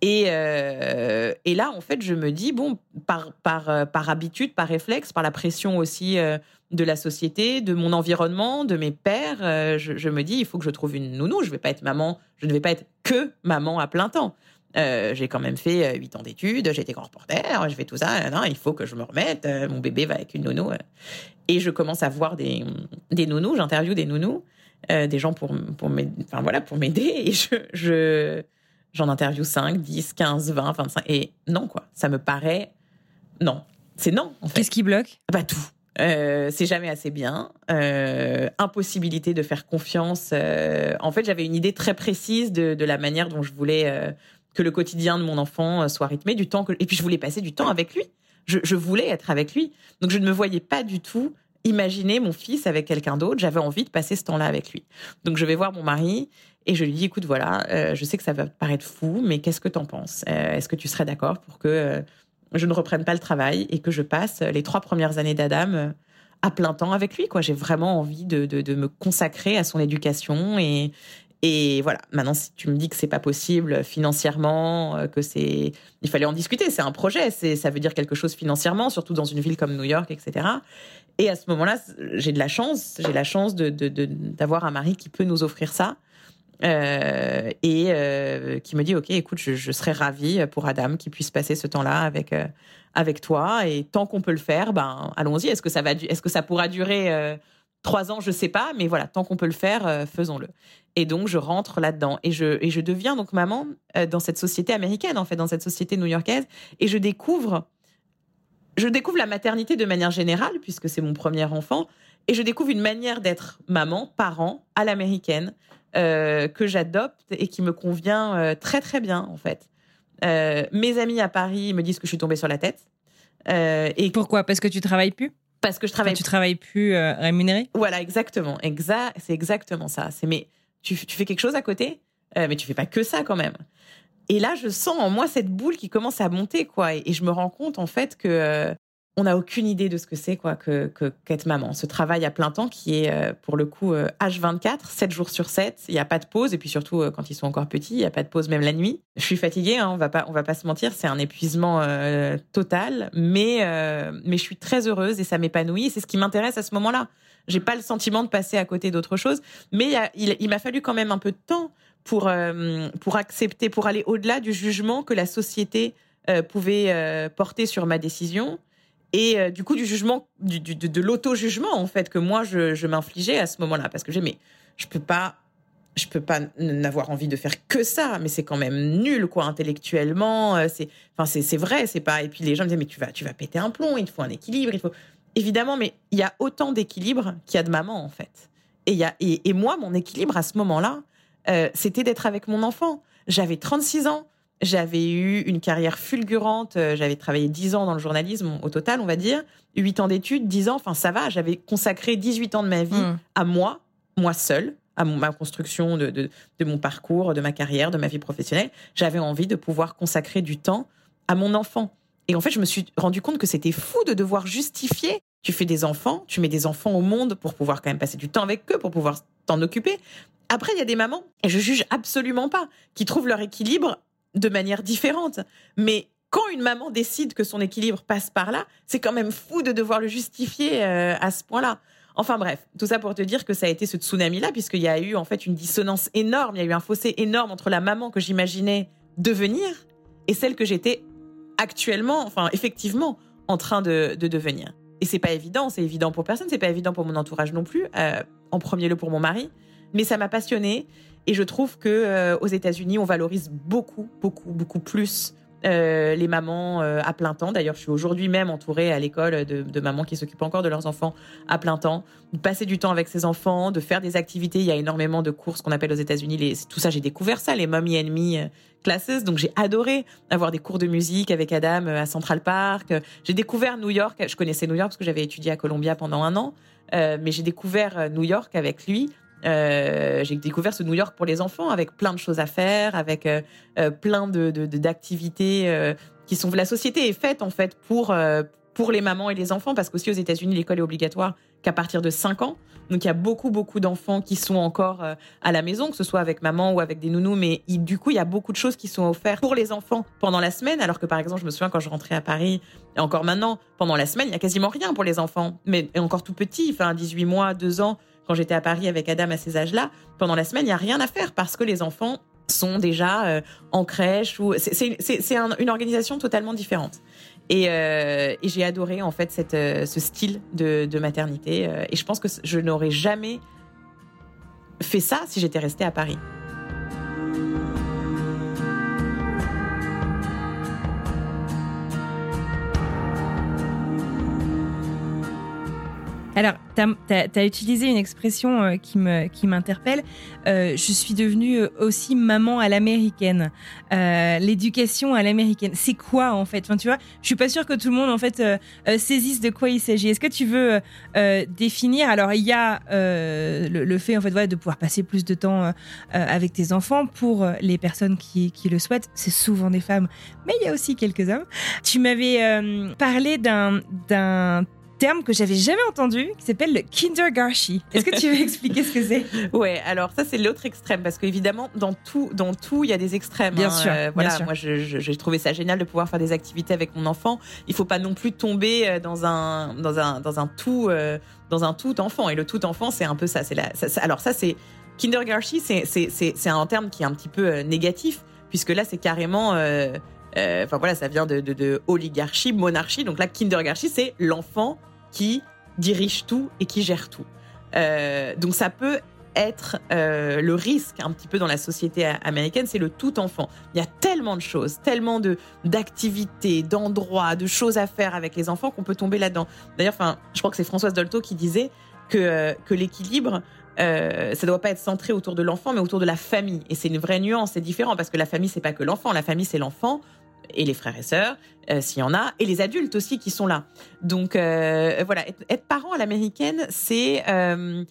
Et, euh, et, là, en fait, je me dis, bon, par, par, euh, par habitude, par réflexe, par la pression aussi euh, de la société, de mon environnement, de mes pères, je, me dis, il faut que je trouve une nounou. Je vais pas être maman, je ne vais pas être que maman à plein temps. j'ai quand même fait huit ans d'études, j'ai été grand reporter, je fais tout ça. Non, il faut que je me remette. mon bébé va avec une nounou. Et je commence à voir des, des nounous, j'interviewe des nounous, des gens pour, pour m'aider. Voilà. Et je J'en interview 5, 10, 15, 20, 25. Et non, quoi. Ça me paraît. Non. C'est non, en fait. Qu'est-ce qui bloque? Bah, tout. Euh, c'est jamais assez bien. Euh, impossibilité de faire confiance. Euh, en fait, j'avais une idée très précise de, de, la manière dont je voulais que le quotidien de mon enfant soit rythmé, du temps que et puis je voulais passer du temps avec lui. Je, je voulais être avec lui, donc je ne me voyais pas du tout imaginer mon fils avec quelqu'un d'autre. J'avais envie de passer ce temps-là avec lui. Donc je vais voir mon mari et je lui dis, écoute, voilà, euh, je sais que ça va paraître fou, mais qu'est-ce que t'en penses? Euh, Est-ce que tu serais d'accord pour que euh, je ne reprenne pas le travail et que je passe les trois premières années d'Adam à plein temps avec lui Quoi, j'ai vraiment envie de, de, me consacrer à son éducation et et voilà. Maintenant, si tu me dis que c'est pas possible financièrement, que c'est, il fallait en discuter. C'est un projet. C'est, ça veut dire quelque chose financièrement, surtout dans une ville comme New York, etc. Et à ce moment-là, j'ai de la chance. J'ai la chance de, d'avoir un mari qui peut nous offrir ça. Euh, et euh, qui me dit ok écoute je, serais ravie pour Adam qui puisse passer ce temps-là avec euh, avec toi. Et tant qu'on peut le faire ben allons-y. Est-ce que ça va est-ce que ça pourra durer trois ans? Je sais pas mais voilà tant qu'on peut le faire faisons-le. Et donc je rentre là-dedans. Et je et je deviens donc maman dans cette société américaine en fait dans cette société new-yorkaise. Et je découvre je découvre la maternité de manière générale puisque c'est mon premier enfant. Et je découvre une manière d'être maman parent à l'américaine euh, que j'adopte et qui me convient euh, très très bien en fait. Euh, mes amis à Paris me disent que je suis tombée sur la tête. et pourquoi? Parce que tu travailles plus? Parce que je travaille. tu travailles plus rémunéré Voilà, exactement. Exact, c'est exactement ça. C'est mais tu, tu, fais quelque chose à côté, mais tu fais pas que ça quand même. Et là, je sens en moi cette boule qui commence à monter, quoi. Et, et je me rends compte, en fait, que on n'a aucune idée de ce que c'est quoi que qu'être maman. Ce travail à plein temps qui est euh, pour le coup H24, euh, 7 jours sur 7, il n'y a pas de pause et puis surtout euh, quand ils sont encore petits, il n'y a pas de pause même la nuit. Je suis fatiguée, hein, on va pas on va pas se mentir, c'est un épuisement total, mais mais je suis très heureuse et ça m'épanouit c'est ce qui m'intéresse à ce moment-là. J'ai pas le sentiment de passer à côté d'autre chose, mais il, il m'a fallu quand même un peu de temps pour pour accepter, pour aller au-delà du jugement que la société pouvait porter sur ma décision et euh, du coup du jugement, du, de, l'auto-jugement en fait que moi je, m'infligeais à ce moment-là. Parce que j'ai mais je peux pas je peux pas n'avoir envie de faire que ça. Mais c'est quand même nul quoi intellectuellement. Euh, c'est enfin c'est vrai c'est pas et puis les gens me disaient mais tu vas tu vas péter un plomb il faut un équilibre il faut évidemment mais il y a autant d'équilibre qu'il y a de maman en fait. Et y a et, et, moi mon équilibre à ce moment-là euh, c'était d'être avec mon enfant. J'avais 36 ans j'avais eu une carrière fulgurante. Euh, j'avais travaillé 10 ans dans le journalisme au total, on va dire. 8 ans d'études, 10 ans, enfin ça va. J'avais consacré 18 ans de ma vie hmm. à moi, moi seule, à ma construction de, de, de, mon parcours, de ma carrière, de ma vie professionnelle. J'avais envie de pouvoir consacrer du temps à mon enfant. Et en fait, je me suis rendu compte que c'était fou de devoir justifier. Tu fais des enfants, tu mets des enfants au monde pour pouvoir quand même passer du temps avec eux, pour pouvoir t'en occuper. Après, il y a des mamans, et je juge absolument pas, qui trouvent leur équilibre de manière différente. Mais quand une maman décide que son équilibre passe par là, c'est quand même fou de devoir le justifier euh, à ce point-là. Enfin bref, tout ça pour te dire que ça a été ce tsunami-là, puisqu'il y a eu en fait une dissonance énorme, il y a eu un fossé énorme entre la maman que j'imaginais devenir et celle que j'étais actuellement, enfin effectivement, en train de, devenir. Et c'est pas évident, c'est évident pour personne, c'est pas évident pour mon entourage non plus, euh, en premier lieu pour mon mari, mais ça m'a passionnée et je trouve que euh, aux États-Unis, on valorise beaucoup, beaucoup, beaucoup plus euh, les mamans euh, à plein temps. D'ailleurs, je suis aujourd'hui même entourée à l'école de, mamans qui s'occupent encore de leurs enfants à plein temps. De passer du temps avec ses enfants, de faire des activités. Il y a énormément de cours, qu'on appelle aux États-Unis. tout ça, j'ai découvert ça, les mommy and me classes. Donc, j'ai adoré avoir des cours de musique avec Adam à Central Park. J'ai découvert New York. Je connaissais New York parce que j'avais étudié à Columbia pendant un an. mais j'ai découvert New York avec lui euh, j'ai découvert ce New York pour les enfants avec plein de choses à faire, avec euh, euh, plein de d'activités qui sont. La société est faite en fait pour pour les mamans et les enfants parce qu'aussi aux États-Unis l'école est obligatoire qu'à partir de 5 ans. Donc il y a beaucoup beaucoup d'enfants qui sont encore à la maison, que ce soit avec maman ou avec des nounous, mais du coup il y a beaucoup de choses qui sont offertes pour les enfants pendant la semaine, alors que par exemple je me souviens quand je rentrais à Paris et encore maintenant pendant la semaine il y a quasiment rien pour les enfants, mais encore tout petit, enfin 18 mois, 2 ans quand j'étais à Paris avec Adam à ces âges-là, pendant la semaine, il n'y a rien à faire parce que les enfants sont déjà euh, en crèche ou c'est une organisation totalement différente. Et, euh, j'ai adoré en fait euh, ce style de maternité. et je pense que je n'aurais jamais fait ça si j'étais restée à Paris. Alors, tu as, utilisé une expression euh, qui m'interpelle. Qui euh, je suis devenue euh, aussi maman à l'américaine. L'éducation à l'américaine. C'est quoi en fait? Enfin, tu vois, Je suis pas sûre que tout le monde en fait saisisse de quoi il s'agit. Est-ce que tu veux définir? Alors, il y a le, fait en fait de pouvoir passer plus de temps avec tes enfants pour les personnes qui, qui le souhaitent. C'est souvent des femmes, mais il y a aussi quelques hommes. Tu m'avais parlé d'un terme que j'avais jamais entendu qui s'appelle le kindergarten. Est-ce que tu veux expliquer ce que c'est? Ouais, alors ça c'est l'autre extrême parce qu'évidemment dans tout dans tout il y a des extrêmes. Bien hein. sûr. Euh, voilà, moi j'ai trouvé ça génial de pouvoir faire des activités avec mon enfant. Il faut pas non plus tomber euh, dans un dans un dans un tout euh, dans un tout enfant et le tout enfant c'est un peu ça. C'est la alors ça c'est kindergarten c'est un terme qui est un petit peu négatif puisque là c'est carrément Enfin voilà, ça vient de, de, de, oligarchie, monarchie. Donc là, kindergarten, c'est l'enfant qui dirige tout et qui gère tout. Euh, donc ça peut être euh, le risque un petit peu dans la société américaine, c'est le tout enfant. Il y a tellement de choses, tellement de d'activités, d'endroits, de choses à faire avec les enfants qu'on peut tomber là-dedans. D'ailleurs, enfin, je crois que c'est Françoise Dolto qui disait que euh, que l'équilibre euh, ça doit pas être centré autour de l'enfant, mais autour de la famille. Et c'est une vraie nuance, c'est différent parce que la famille c'est pas que l'enfant, la famille c'est l'enfant, et les frères et sœurs, euh, s'il y en a, et les adultes aussi qui sont là. Donc euh, voilà, être, parent à l'américaine, c'est, euh,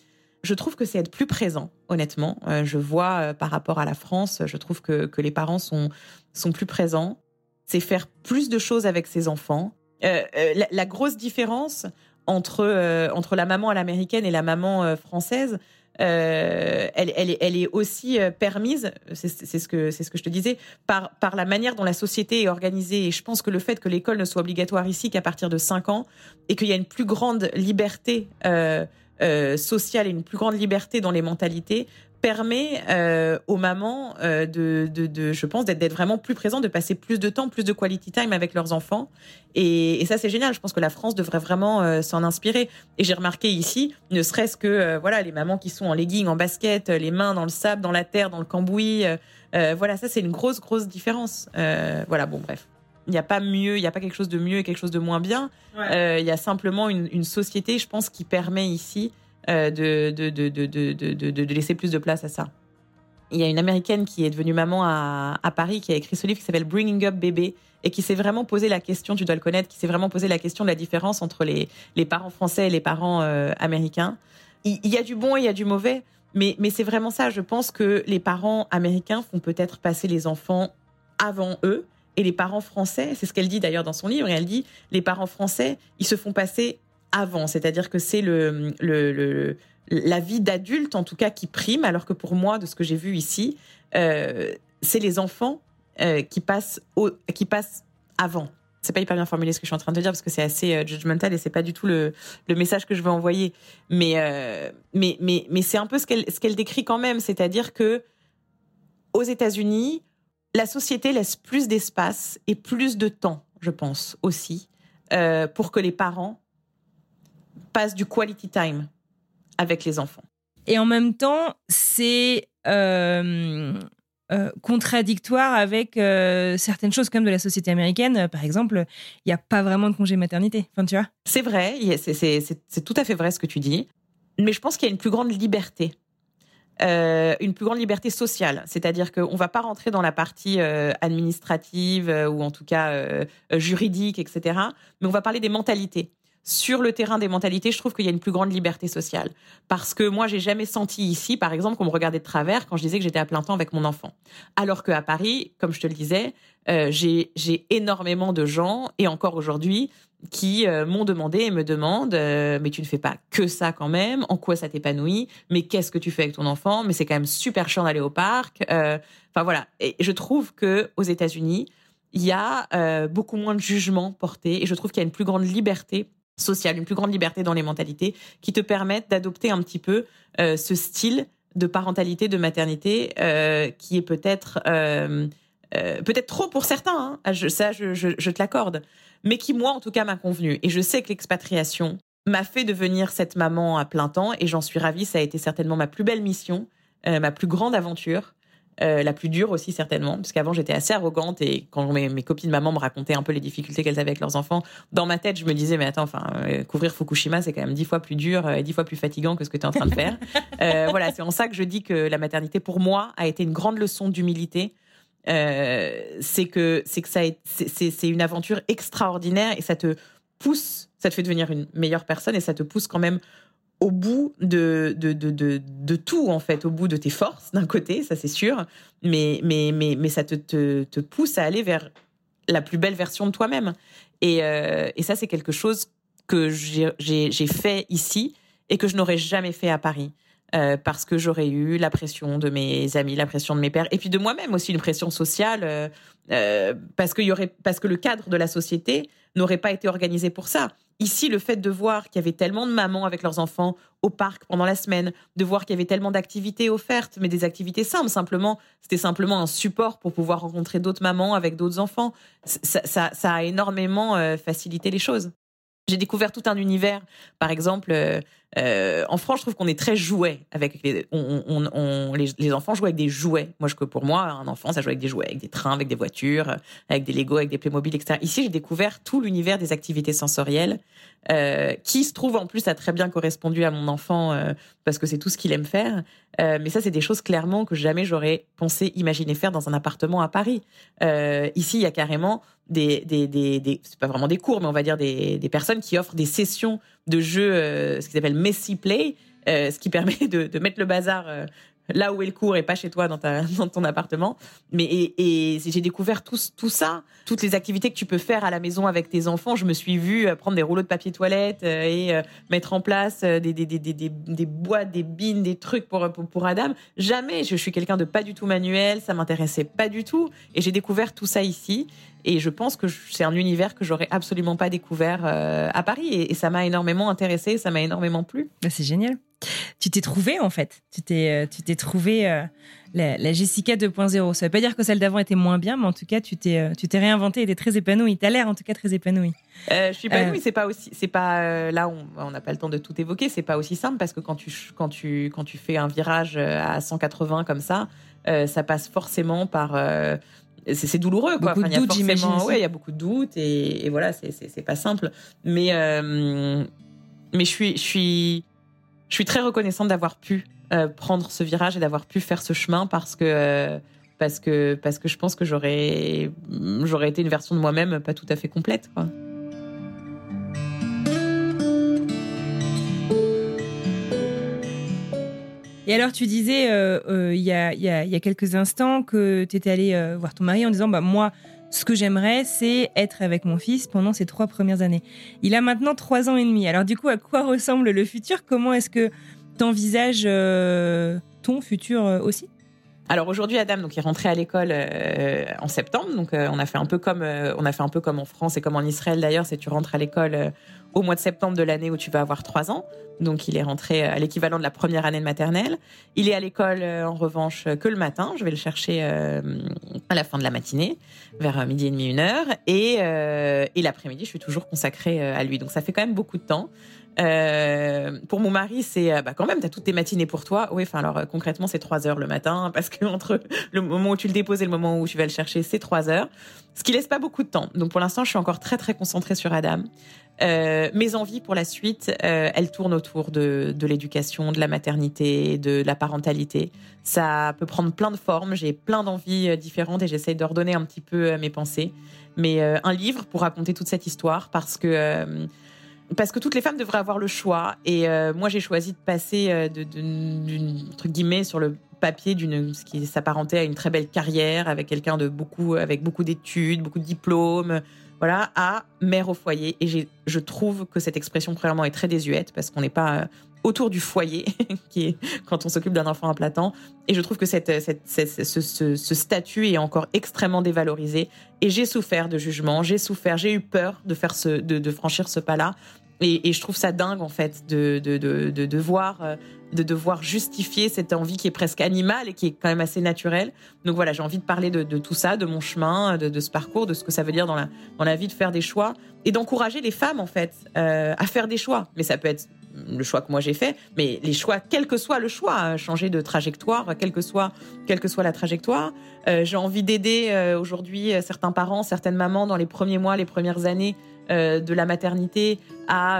je trouve que c'est être plus présent, honnêtement. je vois par rapport à la France, je trouve que, que les parents sont, sont plus présents. C'est faire plus de choses avec ses enfants. La, la, grosse différence entre, entre la maman à l'américaine et la maman française, euh, elle, est aussi euh, permise, c'est ce que que je te disais, par la manière dont la société est organisée. Et je pense que le fait que l'école ne soit obligatoire ici qu'à partir de 5 ans et qu'il y a une plus grande liberté euh, sociale et une plus grande liberté dans les mentalités permet euh, aux mamans euh, de, de, de, je pense, d'être vraiment plus présentes, de passer plus de temps, plus de quality time avec leurs enfants. Et, et ça, c'est génial. Je pense que la France devrait vraiment euh, s'en inspirer. Et j'ai remarqué ici, ne serait-ce que voilà, les mamans qui sont en legging, en basket, les mains dans le sable, dans la terre, dans le cambouis. voilà, ça, c'est une grosse, grosse différence. voilà, bon, bref. Il n'y a pas mieux, il n'y a pas quelque chose de mieux et quelque chose de moins bien. Il y a simplement une, une société, je pense, qui permet ici de, de, de, de, laisser plus de place à ça. Il y a une américaine qui est devenue maman à, à Paris qui a écrit ce livre qui s'appelle Bringing Up Bébé et qui s'est vraiment posé la question, tu dois le connaître, qui s'est vraiment posé la question de la différence entre les, les parents français et les parents euh, américains. Il, y a du bon et il y a du mauvais, mais, mais c'est vraiment ça. Je pense que les parents américains font peut-être passer les enfants avant eux. Et les parents français, c'est ce qu'elle dit d'ailleurs dans son livre, et elle dit, les parents français, ils se font passer avant, c'est-à-dire que c'est le, la vie d'adulte en tout cas qui prime, alors que pour moi, de ce que j'ai vu ici, euh, c'est les enfants euh, qui passent au, qui passent avant. c'est pas hyper bien formulé ce que je suis en train de dire parce que c'est assez euh, judgmental et c'est pas du tout le, le, message que je veux envoyer. Mais, mais, mais, mais c'est un peu ce qu'elle, qu'elle décrit quand même, c'est-à-dire que aux États-Unis, la société laisse plus d'espace et plus de temps, je pense aussi, pour que les parents passent du quality time avec les enfants. Et en même temps, c'est euh, euh, contradictoire avec euh, certaines choses comme de la société américaine. Par exemple, il n'y a pas vraiment de congé maternité. Enfin, tu vois? C'est vrai, c'est tout à fait vrai ce que tu dis. Mais je pense qu'il y a une plus grande liberté. une plus grande liberté sociale, c'est-à-dire qu'on ne va pas rentrer dans la partie administrative ou en tout cas juridique, etc. Mais on va parler des mentalités sur le terrain des mentalités, je trouve qu'il y a une plus grande liberté sociale. Parce que moi, j'ai jamais senti ici, par exemple, qu'on me regardait de travers quand je disais que j'étais à plein temps avec mon enfant. Alors qu'à Paris, comme je te le disais, euh, j'ai énormément de gens, et encore aujourd'hui, qui euh, m'ont demandé et me demandent euh, mais tu ne fais pas que ça quand même en quoi ça t'épanouit mais qu'est-ce que tu fais avec ton enfant mais c'est quand même super chiant d'aller au parc enfin voilà et je trouve que aux États-Unis il y a beaucoup moins de jugements portés et je trouve qu'il y a une plus grande liberté sociale, une plus grande liberté dans les mentalités qui te permettent d'adopter un petit peu euh, ce style de parentalité, de maternité euh, qui est peut-être euh, peut-être trop pour certains. Hein. Je, ça, je te l'accorde, mais qui moi en tout cas m'a convenu. Et je sais que l'expatriation m'a fait devenir cette maman à plein temps et j'en suis ravie. Ça a été certainement ma plus belle mission, ma plus grande aventure. Euh, la plus dure aussi certainement, parce qu'avant j'étais assez arrogante et quand mes, mes, copines maman me racontaient un peu les difficultés qu'elles avaient avec leurs enfants, dans ma tête je me disais mais attends, enfin euh, couvrir Fukushima c'est quand même dix fois plus dur et dix fois plus fatigant que ce que tu es en train de faire. euh, voilà, c'est en ça que je dis que la maternité pour moi a été une grande leçon d'humilité. Euh, c'est que c'est que ça c'est une aventure extraordinaire et ça te pousse, ça te fait devenir une meilleure personne et ça te pousse quand même au bout de, de, de, de, de tout, en fait, au bout de tes forces, d'un côté, ça c'est sûr, mais, mais, mais, mais ça te, te, pousse à aller vers la plus belle version de toi-même. Et, euh, et ça, c'est quelque chose que j'ai fait ici et que je n'aurais jamais fait à Paris. Euh, parce que j'aurais eu la pression de mes amis, la pression de mes pères, et puis de moi-même aussi une pression sociale, euh, parce y aurait, parce que le cadre de la société n'aurait pas été organisé pour ça. Ici, le fait de voir qu'il y avait tellement de mamans avec leurs enfants au parc pendant la semaine, de voir qu'il y avait tellement d'activités offertes, mais des activités simples, simplement, c'était simplement un support pour pouvoir rencontrer d'autres mamans avec d'autres enfants. Ça, ça, a énormément euh, facilité les choses. J'ai découvert tout un univers. Par exemple, euh, euh, en France, je trouve qu'on est très jouet avec les, on, on, on, les, les, enfants jouent avec des jouets. Moi, je que pour moi, un enfant, ça joue avec des jouets, avec des trains, avec des voitures, avec des Lego, avec des Playmobil, etc. Ici, j'ai découvert tout l'univers des activités sensorielles, euh, qui se trouve en plus a très bien correspondu à mon enfant euh, parce que c'est tout ce qu'il aime faire. Euh, mais ça, c'est des choses clairement que jamais j'aurais pensé imaginer faire dans un appartement à Paris. Ici, il y a carrément des, des, c'est pas vraiment des cours, mais on va dire des, personnes qui offrent des sessions de jeux, ce qu'ils appellent messy play, ce qui permet de, mettre le bazar là où est le cours et pas chez toi dans, ta, dans ton appartement. Mais et, et j'ai découvert tout, tout ça, toutes les activités que tu peux faire à la maison avec tes enfants. Je me suis vue prendre des rouleaux de papier toilette et mettre en place des, des, des, des, des boîtes, des bines, des trucs pour, pour, pour Adam. Jamais. Je suis quelqu'un de pas du tout manuel, ça m'intéressait pas du tout. Et j'ai découvert tout ça ici. Et je pense que c'est un univers que j'aurais absolument pas découvert euh, à Paris. Et, ça m'a énormément intéressé, ça m'a énormément plu. Bah, c'est génial. Tu t'es trouvé en fait. Tu t'es, euh, tu t'es trouvé euh, la, la, Jessica 2.0. Ça veut pas dire que celle d'avant était moins bien, mais en tout cas, tu t'es, euh, tu t'es réinventé et t'es très épanouie. T'as l'air en tout cas très épanouie. Euh, je suis épanouie. C'est pas aussi, c'est pas là on n'a pas le temps de tout évoquer. C'est pas aussi simple parce que quand tu, quand tu, quand tu fais un virage à 180 comme ça, ça passe forcément par c'est douloureux quoi. Beaucoup enfin, de doutes, j'imagine. Ouais, il y a beaucoup de doutes et, et voilà, c'est pas simple. Mais euh, mais je suis je suis je suis très reconnaissante d'avoir pu euh, prendre ce virage et d'avoir pu faire ce chemin parce que euh, parce que parce que je pense que j'aurais j'aurais été une version de moi-même pas tout à fait complète quoi. Et alors, tu disais il euh, euh, y, a, y, a, quelques instants que tu étais allé euh, voir ton mari en disant bah, Moi, ce que j'aimerais, c'est être avec mon fils pendant ces trois premières années. Il a maintenant trois ans et demi. Alors, du coup, à quoi ressemble le futur? Comment est-ce que tu envisages ton futur aussi? Alors aujourd'hui, Adam, donc, est rentré à l'école euh, en septembre. Donc euh, on a fait un peu comme euh, on a fait un peu comme en France et comme en Israël d'ailleurs, c'est tu rentres à l'école au mois de septembre de l'année où tu vas avoir trois ans. Donc il est rentré à l'équivalent de la première année de maternelle. Il est à l'école en revanche que le matin. Je vais le chercher à la fin de la matinée, vers midi et demi, une heure. Et, et l'après-midi, je suis toujours consacrée à lui. Donc ça fait quand même beaucoup de temps. Euh, pour mon mari, c'est euh, bah, quand même, tu as toutes tes matinées pour toi. Oui, enfin alors euh, concrètement, c'est trois heures le matin parce que entre le moment où tu le déposes et le moment où tu vas le chercher, c'est trois heures, ce qui laisse pas beaucoup de temps. Donc pour l'instant, je suis encore très très concentrée sur Adam. Euh, mes envies pour la suite, euh, elles tournent autour de, de l'éducation, de la maternité, de la parentalité. Ça peut prendre plein de formes. J'ai plein d'envies différentes et j'essaye d'ordonner un petit peu mes pensées. Mais un livre pour raconter toute cette histoire parce que parce que toutes les femmes devraient avoir le choix. Et euh, moi, j'ai choisi de passer euh, d'une entre guillemets sur le papier d'une ce qui s'apparentait à une très belle carrière avec quelqu'un de beaucoup avec beaucoup d'études, beaucoup de diplômes, voilà, à mère au foyer. Et je trouve que cette expression premièrement est très désuète parce qu'on n'est pas euh, autour du foyer, qui est quand on s'occupe d'un enfant à plein. Et je trouve que cette, ce, statut est encore extrêmement dévalorisé. Et j'ai souffert de jugement, j'ai souffert, j'ai eu peur de faire ce, de, franchir ce pas-là. Et, je trouve ça dingue en fait de, de, de, de devoir euh, de devoir justifier cette envie qui est presque animale et qui est quand même assez naturelle. Donc voilà, j'ai envie de parler de, tout ça, de mon chemin, de, ce parcours, de ce que ça veut dire dans la, dans la vie de faire des choix et d'encourager les femmes en fait euh, à faire des choix. Mais ça peut être le choix que moi j'ai fait, mais les choix, quel que soit le choix, hein, changer de trajectoire, quelle que soit, quelle que soit la trajectoire. Euh, j'ai envie d'aider euh, aujourd'hui certains parents, certaines mamans dans les premiers mois, les premières années de la maternité à,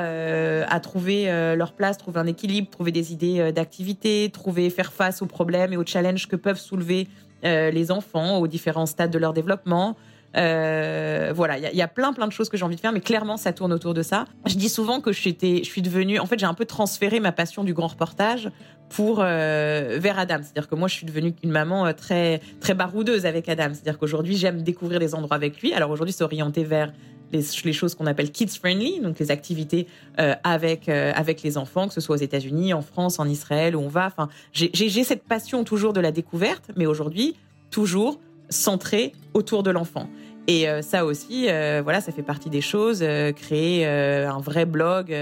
à trouver leur place, trouver un équilibre, trouver des idées d'activité, trouver faire face aux problèmes et aux challenges que peuvent soulever les enfants aux différents stades de leur développement. Euh, voilà, il y, a plein plein de choses que j'ai envie de faire, mais clairement ça tourne autour de ça. Je dis souvent que je suis devenue, en fait j'ai un peu transféré ma passion du grand reportage pour euh, vers Adam. C'est-à-dire que moi je suis devenue une maman euh, très très baroudeuse avec Adam. C'est-à-dire qu'aujourd'hui j'aime découvrir des endroits avec lui. Alors aujourd'hui c'est orienté vers les, choses qu'on appelle kids friendly, donc les activités euh, avec euh, avec les enfants, que ce soit aux États-Unis, en France, en Israël où on va. Enfin, j'ai cette passion toujours de la découverte, mais aujourd'hui toujours centré autour de l'enfant. Et euh, ça aussi, voilà, ça fait partie des choses. Créer un vrai blog,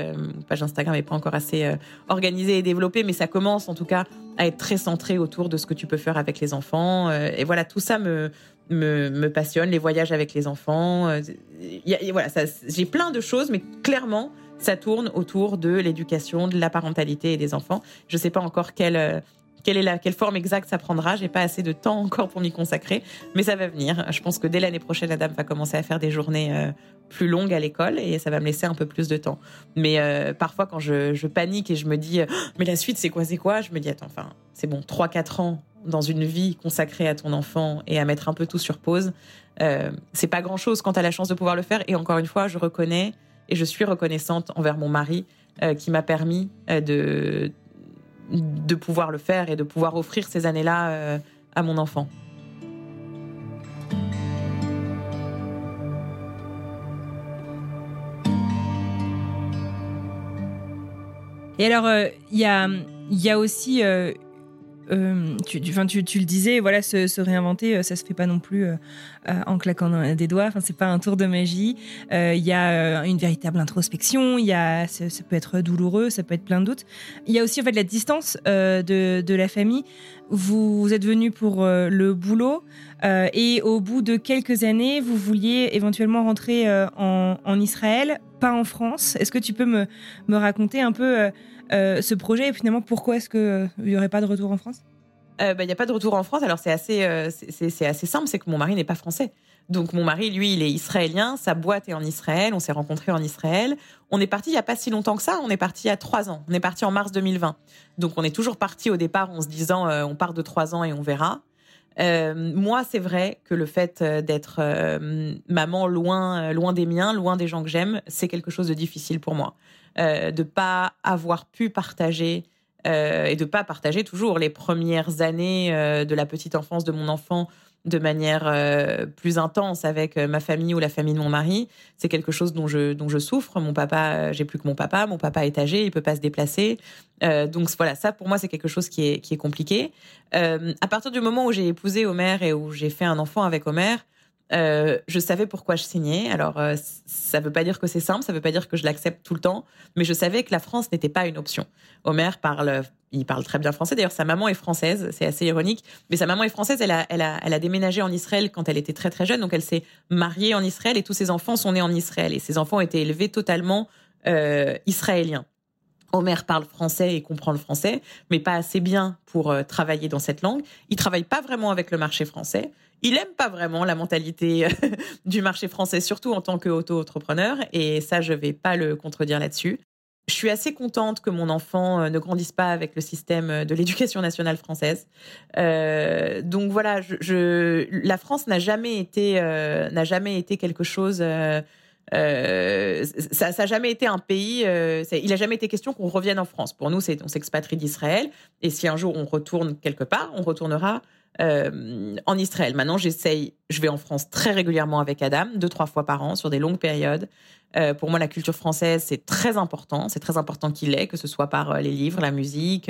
page Instagram n'est pas encore assez organisée et développée, mais ça commence en tout cas à être très centré autour de ce que tu peux faire avec les enfants. et voilà, tout ça me, me, passionne, les voyages avec les enfants. Y voilà, j'ai plein de choses, mais clairement, ça tourne autour de l'éducation, de la parentalité et des enfants. Je ne sais pas encore quelle quelle est la quelle forme exacte ça prendra. J'ai pas assez de temps encore pour m'y consacrer, mais ça va venir. Je pense que dès l'année prochaine, Adam va commencer à faire des journées euh, plus longues à l'école et ça va me laisser un peu plus de temps. Mais euh, parfois, quand je, panique et je me dis, oh, mais la suite, c'est quoi, c'est quoi? Je me dis, attends, enfin, c'est bon, 3-4 ans dans une vie consacrée à ton enfant et à mettre un peu tout sur pause, euh, c'est pas grand chose quand tu as la chance de pouvoir le faire. Et encore une fois, je reconnais et je suis reconnaissante envers mon mari qui m'a permis de de pouvoir le faire et de pouvoir offrir ces années-là euh, à mon enfant. Et alors, euh, il y, a, y, a, aussi euh, euh, tu, tu, tu, le disais, voilà, se, réinventer, euh, ça se fait pas non plus euh, en claquant des doigts. Enfin, c'est pas un tour de magie. Il y a une véritable introspection. Il y a, ça, peut être douloureux, ça peut être plein de doutes. Il y a aussi en fait la distance de, la famille. Vous, êtes venu pour le boulot et au bout de quelques années, vous vouliez éventuellement rentrer en, Israël, pas en France. Est-ce que tu peux me, raconter un peu ce projet et finalement pourquoi est-ce qu'il euh, n'y aurait pas de retour en France? Euh, bah, il n'y a pas de retour en France. Alors c'est assez, c'est assez simple, c'est que mon mari n'est pas français. Donc mon mari, lui, il est israélien. Sa boîte est en Israël. On s'est rencontrés en Israël. On est parti il y a pas si longtemps que ça. On est parti il y a trois ans. On est parti en mars 2020. Donc on est toujours parti au départ en se disant on part de trois ans et on verra. moi, c'est vrai que le fait d'être maman loin, loin des miens, loin des gens que j'aime, c'est quelque chose de difficile pour moi. Euh, de pas avoir pu partager euh, et de pas partager toujours les premières années euh, de la petite enfance de mon enfant de manière euh, plus intense avec euh, ma famille ou la famille de mon mari. C'est quelque chose dont je, dont je souffre. Mon papa, euh, j'ai plus que mon papa. Mon papa est âgé, il peut pas se déplacer. donc voilà, ça pour moi c'est quelque chose qui est, qui est compliqué. à partir du moment où j'ai épousé Omer et où j'ai fait un enfant avec Omer, euh, je savais pourquoi je signais. Alors, euh, ça veut pas dire que c'est simple, ça veut pas dire que je l'accepte tout le temps, mais je savais que la France n'était pas une option. Omer parle, il parle très bien français. D'ailleurs, sa maman est française, c'est assez ironique. Mais sa maman est française. Elle a déménagé en Israël quand elle était très très jeune, donc elle s'est mariée en Israël et tous ses enfants sont nés en Israël et ses enfants ont été élevés totalement euh, israéliens. Omer parle français et comprend le français, mais pas assez bien pour euh, travailler dans cette langue. Il travaille pas vraiment avec le marché français. Il aime pas vraiment la mentalité euh, du marché français, surtout en tant qu'auto-entrepreneur. Et ça, je vais pas le contredire là-dessus. Je suis assez contente que mon enfant euh, ne grandisse pas avec le système de l'éducation nationale française. donc voilà, je, la France n'a jamais été n'a jamais été quelque chose euh, ça n'a jamais été un pays. Euh, il n'a jamais été question qu'on revienne en France. Pour nous, c'est on s'expatrie d'Israël. Et si un jour on retourne quelque part, on retournera euh, en Israël. Maintenant, j'essaye. Je vais en France très régulièrement avec Adam, deux trois fois par an sur des longues périodes. Euh, pour moi, la culture française, c'est très important. C'est très important qu'il l'ait, que ce soit par euh, les livres, la musique,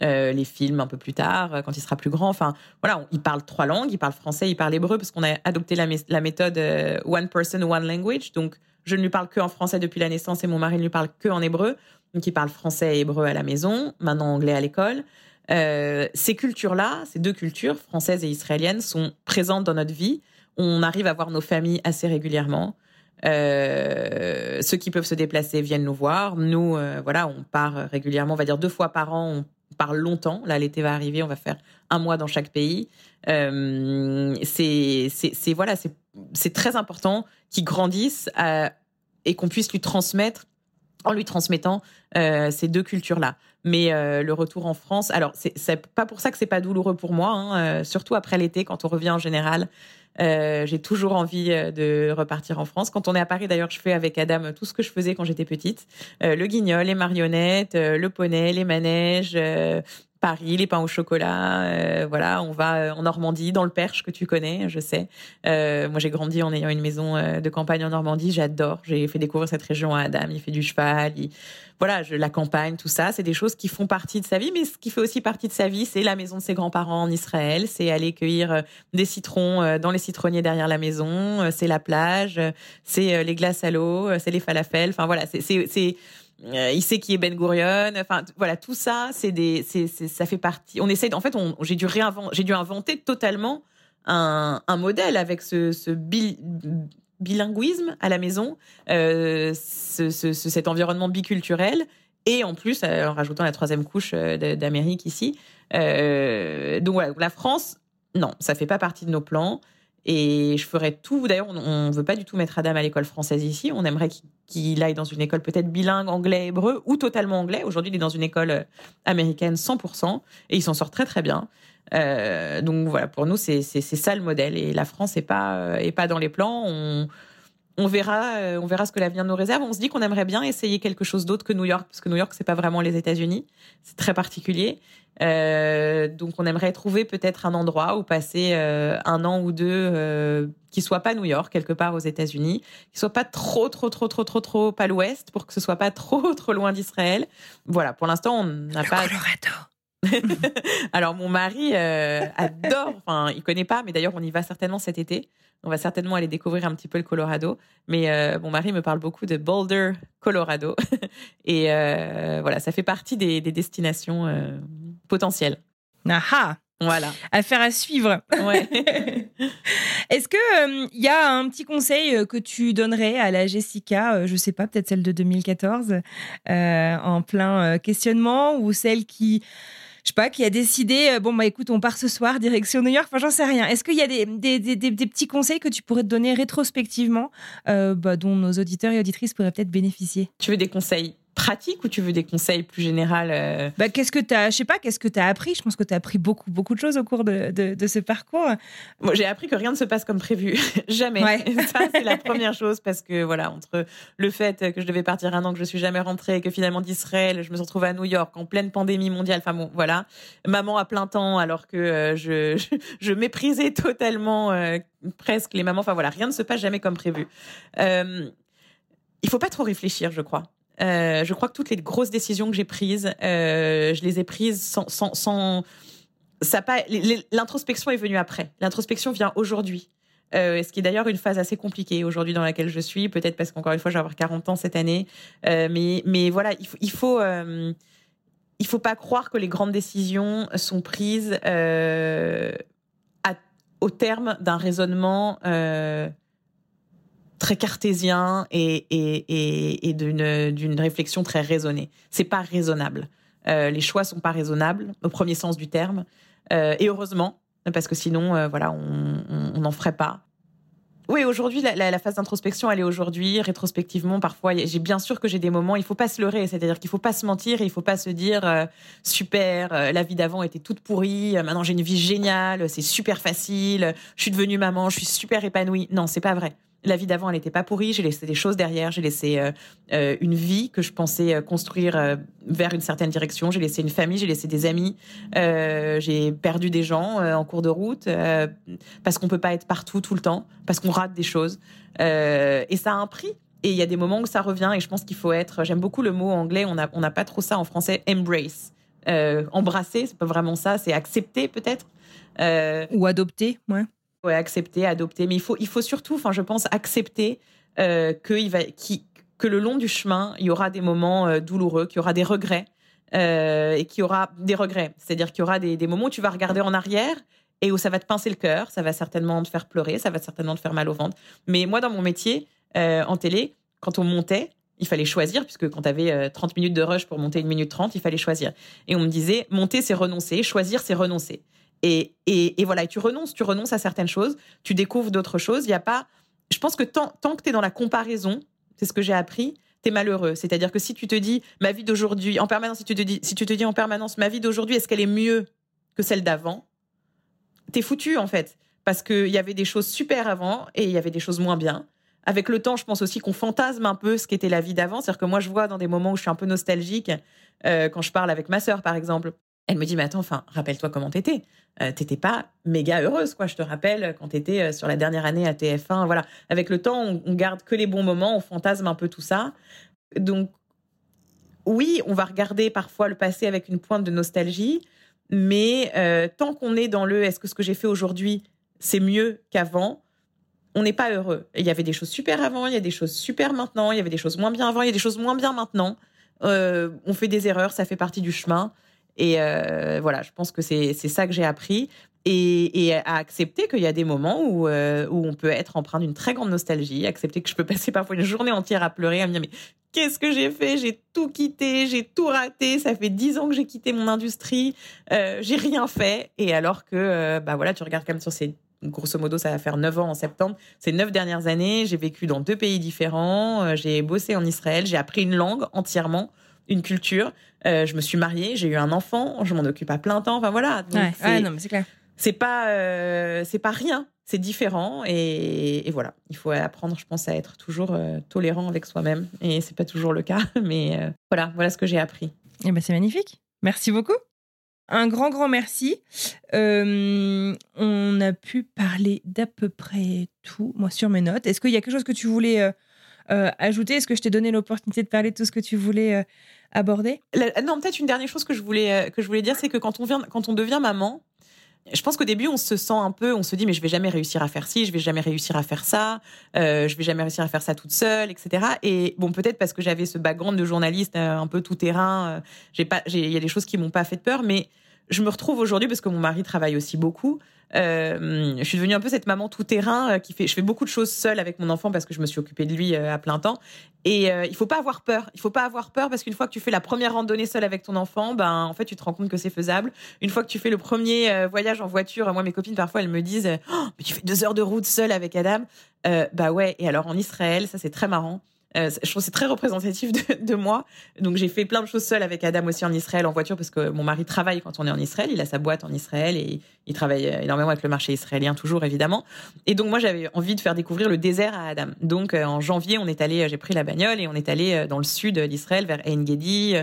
les films un peu plus tard, quand il sera plus grand. Enfin, voilà, il parle trois langues. Il parle français, il parle hébreu, parce qu'on a adopté la, la méthode One Person, One Language. Donc, je ne lui parle que en français depuis la naissance et mon mari ne lui parle que en hébreu. Donc, il parle français et hébreu à la maison, maintenant anglais à l'école. Ces cultures-là, ces deux cultures, françaises et israéliennes, sont présentes dans notre vie. On arrive à voir nos familles assez régulièrement. Euh, ceux qui peuvent se déplacer viennent nous voir. Nous, euh, voilà, on part régulièrement, on va dire deux fois par an, on part longtemps. Là, l'été va arriver, on va faire un mois dans chaque pays. Euh, c'est, voilà, très important qu'il grandisse et qu'on puisse lui transmettre en lui transmettant ces deux cultures-là. Mais le retour en France, alors c'est pas pour ça que c'est pas douloureux pour moi, hein, surtout après l'été quand on revient en général. Euh, j'ai toujours envie euh, de repartir en France. Quand on est à Paris, d'ailleurs, je fais avec Adam tout ce que je faisais quand j'étais petite. Euh, le guignol, les marionnettes, le poney, les manèges, Paris, les pains au chocolat, euh, voilà, on va euh, en Normandie, dans le Perche que tu connais, je sais. Euh, moi, j'ai grandi en ayant une maison de campagne en Normandie, j'adore. J'ai fait découvrir cette région à Adam, il fait du cheval, voilà, je, la campagne, tout ça, c'est des choses qui font partie de sa vie, mais ce qui fait aussi partie de sa vie, c'est la maison de ses grands-parents en Israël, c'est aller cueillir des citrons dans les citronniers derrière la maison, c'est la plage, c'est les glaces à l'eau, c'est les falafels, enfin voilà, c'est euh, il sait qui est Ben Gurion. Enfin, voilà, tout ça, c'est des, c'est, ça fait partie. On essaie, en fait, j'ai dû réinventer, inventer totalement un, modèle avec ce, ce bilinguisme à la maison, euh, ce, ce, cet environnement biculturel, et en plus, euh, en rajoutant la troisième couche d'Amérique ici. Donc voilà, la France, non, ça fait pas partie de nos plans. Et je ferais tout. D'ailleurs, on ne veut pas du tout mettre Adam à l'école française ici. On aimerait qu'il aille dans une école peut-être bilingue, anglais, hébreu ou totalement anglais. Aujourd'hui, il est dans une école euh, américaine 100% et il s'en sort très très bien. Euh, donc voilà, pour nous, c'est ça le modèle. Et la France n'est pas, euh, est pas dans les plans. On verra, on verra ce que l'avenir nous réserve. On se dit qu'on aimerait bien essayer quelque chose d'autre que New York, parce que New York, c'est pas vraiment les États-Unis. C'est très particulier. Euh, donc, on aimerait trouver peut-être un endroit où passer euh, un an ou deux euh, qui soit pas New York, quelque part aux États-Unis, qui soit pas trop, trop, trop, trop, trop, trop à l'ouest, pour que ce soit pas trop, trop loin d'Israël. Voilà, pour l'instant, on n'a pas. Colorado. Alors, mon mari euh, adore. Enfin, il connaît pas, mais d'ailleurs, on y va certainement cet été. On va certainement aller découvrir un petit peu le Colorado. Mais euh, mon mari me parle beaucoup de Boulder, Colorado. Et euh, voilà, ça fait partie des, des destinations euh, potentielles. Aha voilà. Affaire à suivre. Ouais. Est-ce que il y a un petit conseil que tu donnerais à la Jessica, je sais pas, peut-être celle de 2014, en plein questionnement, ou celle qui je sais pas, qui a décidé, euh, bon, bah écoute, on part ce soir, direction New York, enfin, j'en sais rien. Est-ce qu'il y a des, petits conseils que tu pourrais te donner rétrospectivement, euh, bah, dont nos auditeurs et auditrices pourraient peut-être bénéficier? Tu veux des conseils? Pratiques ou tu veux des conseils plus généraux euh? Bah, Qu'est-ce que tu as, je sais pas, qu'est-ce que tu as appris? Je pense que tu as appris beaucoup, beaucoup de choses au cours de, de, ce parcours. J'ai appris que rien ne se passe comme prévu. jamais. Ça, c'est la première chose parce que, voilà, entre le fait que je devais partir un an, que je suis jamais rentrée, que finalement d'Israël, je me suis retrouvée à New York en pleine pandémie mondiale. Enfin bon, voilà. Maman à plein temps alors que euh, je, je, méprisais totalement euh, presque les mamans. Enfin voilà, rien ne se passe jamais comme prévu. Euh, il faut pas trop réfléchir, je crois. Euh, je crois que toutes les grosses décisions que j'ai prises, euh, je les ai prises sans, sans, sans. L'introspection est venue après. L'introspection vient aujourd'hui. Euh, ce qui est d'ailleurs une phase assez compliquée aujourd'hui dans laquelle je suis, peut-être parce qu'encore une fois, je vais avoir 40 ans cette année. Mais, mais voilà, il faut, il faut, il faut pas croire que les grandes décisions sont prises au terme d'un raisonnement très cartésien et, et, et, d'une réflexion très raisonnée. C'est pas raisonnable. Euh, les choix sont pas raisonnables au premier sens du terme. Euh, et heureusement, parce que sinon, euh, voilà, on n'en ferait pas. Oui, aujourd'hui, la, la, phase d'introspection, elle est aujourd'hui. Rétrospectivement, parfois, j'ai bien sûr que j'ai des moments. Il faut pas se leurrer, c'est-à-dire qu'il faut pas se mentir. Et il faut pas se dire super, la vie d'avant était toute pourrie. maintenant, j'ai une vie géniale. C'est super facile. Je suis devenue maman. Je suis super épanouie. Non, c'est pas vrai la vie d'avant, elle n'était pas pourrie. J'ai laissé des choses derrière. J'ai laissé euh, euh, une vie que je pensais euh, construire vers une certaine direction. J'ai laissé une famille. J'ai laissé des amis. j'ai perdu des gens en cours de route parce qu'on peut pas être partout tout le temps, parce qu'on rate des choses. et ça a un prix. Et il y a des moments où ça revient. Et je pense qu'il faut être. J'aime beaucoup le mot anglais. On n'a on pas trop ça en français. Embrace. embrasser, c'est pas vraiment ça. C'est accepter peut-être. Ou adopter, ouais Ouais, accepter, adopter. Mais il faut, surtout, je pense, accepter euh, que, le long du chemin, il y aura des moments euh, douloureux, qu'il y aura des regrets euh, et qu'il y aura des regrets. C'est-à-dire qu'il y aura des, des, moments où tu vas regarder en arrière et où ça va te pincer le cœur, ça va certainement te faire pleurer, ça va certainement te faire mal au ventre. Mais moi, dans mon métier, en télé, quand on montait, il fallait choisir, puisque quand tu avais 30 minutes de rush pour monter une minute 30, il fallait choisir. Et on me disait, monter, c'est renoncer, choisir, c'est renoncer. Et, et, voilà, et tu renonces, tu renonces à certaines choses, tu découvres d'autres choses. Il a pas. Je pense que tant, tant que tu es dans la comparaison, c'est ce que j'ai appris, tu es malheureux. C'est-à-dire que si tu te dis ma vie d'aujourd'hui, en permanence, si tu te dis, si tu te dis en permanence ma vie d'aujourd'hui, est-ce qu'elle est mieux que celle d'avant? T'es foutu en fait. Parce qu'il y avait des choses super avant et il y avait des choses moins bien. Avec le temps, je pense aussi qu'on fantasme un peu ce qu'était la vie d'avant. C'est-à-dire que moi, je vois dans des moments où je suis un peu nostalgique, euh, quand je parle avec ma sœur, par exemple, elle me dit, mais attends, enfin, rappelle-toi comment t'étais. Euh, t'étais pas méga heureuse, quoi. Je te rappelle quand t'étais euh, sur la dernière année à TF1. Voilà. Avec le temps, on, garde que les bons moments, on fantasme un peu tout ça. Donc, oui, on va regarder parfois le passé avec une pointe de nostalgie, mais euh, tant qu'on est dans le est-ce que ce que j'ai fait aujourd'hui, c'est mieux qu'avant, on n'est pas heureux. Il y avait des choses super avant, il y a des choses super maintenant, il y avait des choses moins bien avant, il y a des choses moins bien maintenant. on fait des erreurs, ça fait partie du chemin. Et euh, voilà, je pense que c'est ça que j'ai appris. Et, à accepter qu'il y a des moments où, euh, où on peut être empreint d'une très grande nostalgie, accepter que je peux passer parfois une journée entière à pleurer, à me dire mais qu'est-ce que j'ai fait? J'ai tout quitté, j'ai tout raté, ça fait dix ans que j'ai quitté mon industrie, euh, j'ai rien fait. Et alors que, bah voilà, tu regardes comme sur ces grosso modo, ça va faire neuf ans en septembre. Ces neuf dernières années, j'ai vécu dans deux pays différents, j'ai bossé en Israël, j'ai appris une langue entièrement une culture. Euh, je me suis mariée, j'ai eu un enfant, je m'en occupe à plein temps. Enfin voilà. ouais, non, mais c'est clair. C'est pas, euh, c'est pas rien. C'est différent et, voilà. Il faut apprendre, je pense, à être toujours euh, tolérant avec soi-même et c'est pas toujours le cas. Mais voilà, voilà ce que j'ai appris. Et eh ben c'est magnifique. Merci beaucoup. Un grand, grand merci. on a pu parler d'à peu près tout, moi, sur mes notes. Est-ce qu'il y a quelque chose que tu voulais ajouter Est-ce que je t'ai donné l'opportunité de parler de tout ce que tu voulais aborder? Non, peut-être une dernière chose que je voulais, euh, que je voulais dire, c'est que quand on, vient, quand on devient maman, je pense qu'au début, on se sent un peu, on se dit, mais je vais jamais réussir à faire ci, je vais jamais réussir à faire ça, euh, je vais jamais réussir à faire ça toute seule, etc. Et bon, peut-être parce que j'avais ce background de journaliste euh, un peu tout terrain, euh, j'ai pas, il y a des choses qui m'ont pas fait peur, mais je me retrouve aujourd'hui parce que mon mari travaille aussi beaucoup. Euh, je suis devenue un peu cette maman tout terrain euh, qui fait. Je fais beaucoup de choses seule avec mon enfant parce que je me suis occupée de lui euh, à plein temps. Et il faut pas avoir peur. Il faut pas avoir peur parce qu'une fois que tu fais la première randonnée seule avec ton enfant, ben en fait tu te rends compte que c'est faisable. Une fois que tu fais le premier voyage en voiture, moi mes copines parfois elles me disent oh, mais tu fais deux heures de route seule avec Adam. bah ouais. Et alors en Israël, ça c'est très marrant. Euh, je trouve c'est très représentatif de, moi. Donc j'ai fait plein de choses seule avec Adam aussi en Israël en voiture parce que mon mari travaille quand on est en Israël. Il a sa boîte en Israël et il travaille énormément avec le marché israélien toujours évidemment. Et donc moi j'avais envie de faire découvrir le désert à Adam. Donc euh, en janvier on est allé, j'ai pris la bagnole et on est allé euh, dans le sud d'Israël vers Ein Gedi,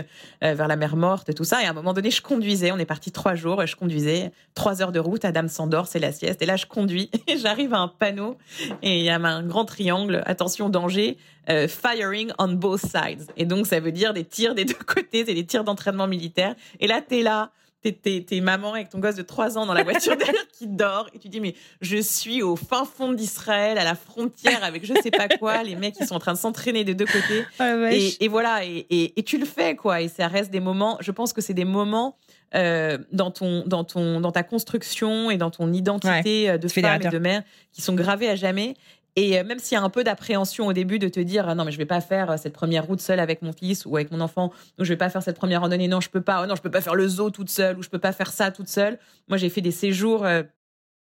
vers la mer Morte, tout ça. Et à un moment donné je conduisais. On est parti trois jours. Et je conduisais trois heures de route. Adam s'endort, c'est la sieste. Et là je conduis et j'arrive à un panneau et il y a un grand triangle. Attention danger euh, firing on both sides. Et donc, ça veut dire des tirs des deux côtés, c'est des tirs d'entraînement militaire. Et là, t'es là, t'es, maman avec ton gosse de 3 ans dans la voiture derrière qui dort. Et tu dis mais je suis au fin fond d'Israël à la frontière avec je sais pas quoi. Les mecs qui sont en train de s'entraîner des deux côtés. Oh et, voilà. Et, et, tu le fais quoi. Et ça reste des moments je pense que c'est des moments euh, dans ton dans ton dans ta construction et dans ton identité euh, de femme et de mère qui sont gravés à jamais et euh, même s'il y a un peu d'appréhension au début de te dire non mais je vais pas faire euh, cette première route seule avec mon fils ou avec mon enfant, ou je vais pas faire cette première randonnée, non je peux pas, oh non je peux pas faire le zoo toute seule ou je peux pas faire ça toute seule. Moi j'ai fait des séjours euh,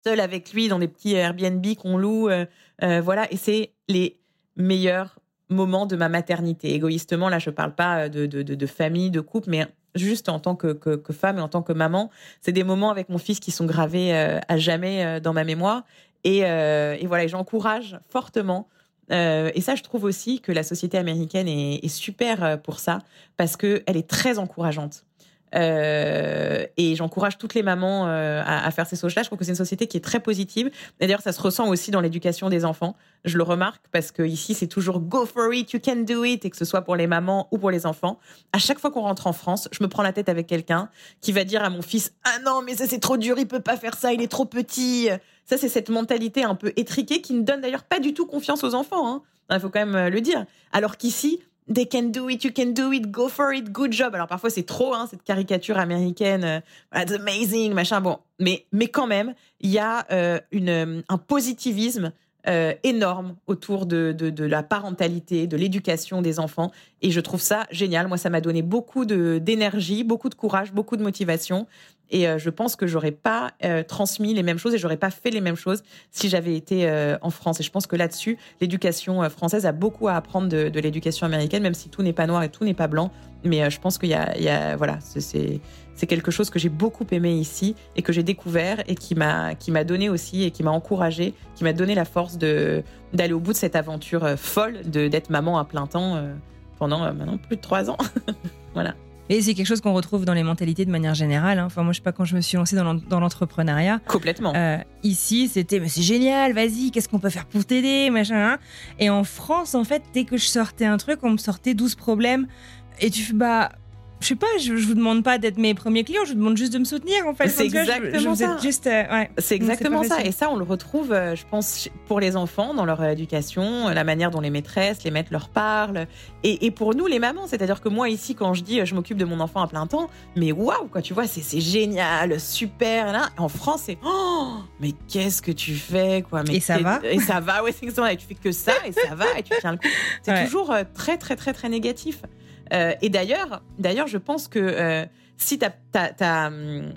seul avec lui dans des petits Airbnb qu'on loue, voilà et c'est les meilleurs moments de ma maternité. Égoïstement là je parle pas de, famille, de couple, mais juste en tant que, femme et en tant que maman, c'est des moments avec mon fils qui sont gravés à jamais dans ma mémoire. Euh, et, voilà, j'encourage fortement. Euh, et ça, je trouve aussi que la société américaine est, super euh, pour ça, parce qu'elle est très encourageante. et j'encourage toutes les mamans à, faire ces choses-là. Je trouve que c'est une société qui est très positive. D'ailleurs, ça se ressent aussi dans l'éducation des enfants. Je le remarque parce que ici, c'est toujours go for it, you can do it, et que ce soit pour les mamans ou pour les enfants. À chaque fois qu'on rentre en France, je me prends la tête avec quelqu'un qui va dire à mon fils Ah non, mais ça c'est trop dur, il peut pas faire ça, il est trop petit. Ça, c'est cette mentalité un peu étriquée qui ne donne d'ailleurs pas du tout confiance aux enfants. Hein. Il faut quand même euh, le dire. Alors qu'ici, they can do it, you can do it, go for it, good job. Alors parfois c'est trop, hein, cette caricature américaine, euh, it's amazing, machin. Bon, mais mais quand même, il y a euh, une un positivisme énorme autour de, de, la parentalité, de l'éducation des enfants. Et je trouve ça génial. Moi, ça m'a donné beaucoup d'énergie, beaucoup de courage, beaucoup de motivation. Et euh, je pense que j'aurais pas euh, transmis les mêmes choses et j'aurais pas fait les mêmes choses si j'avais été euh, en France. Et je pense que là-dessus, l'éducation française a beaucoup à apprendre de, de l'éducation américaine, même si tout n'est pas noir et tout n'est pas blanc. Mais je pense qu'il y, y a, voilà, c'est c'est quelque chose que j'ai beaucoup aimé ici et que j'ai découvert et qui m'a qui m'a donné aussi et qui m'a encouragé, qui m'a donné la force de d'aller au bout de cette aventure folle de d'être maman à plein temps pendant maintenant plus de trois ans. voilà. Et c'est quelque chose qu'on retrouve dans les mentalités de manière générale. Hein. Enfin, moi, je sais pas quand je me suis lancée dans l'entrepreneuriat. Complètement. Euh, ici, c'était, mais c'est génial, vas-y, qu'est-ce qu'on peut faire pour t'aider, machin. Hein. Et en France, en fait, dès que je sortais un truc, on me sortait 12 problèmes. Et tu fais, bah, je sais pas, je, je vous demande pas d'être mes premiers clients, je vous demande juste de me soutenir en fait. C'est exactement ça. Euh, ouais. C'est exactement ça. Et ça, on le retrouve, euh, je pense, pour les enfants dans leur éducation, la manière dont les maîtresses, les maîtres leur parlent. Et, et pour nous, les mamans, c'est-à-dire que moi ici, quand je dis je m'occupe de mon enfant à plein temps, mais waouh, quoi, tu vois, c'est génial, super. Là. En France, c'est oh, mais qu'est-ce que tu fais, quoi. Mais et ça va Et ça va, ouais, c'est exactement. Et tu fais que ça, et ça va, et tu tiens le coup. C'est toujours euh, très, très, très, très négatif. Euh, et d'ailleurs, d'ailleurs, je pense que euh, si hum,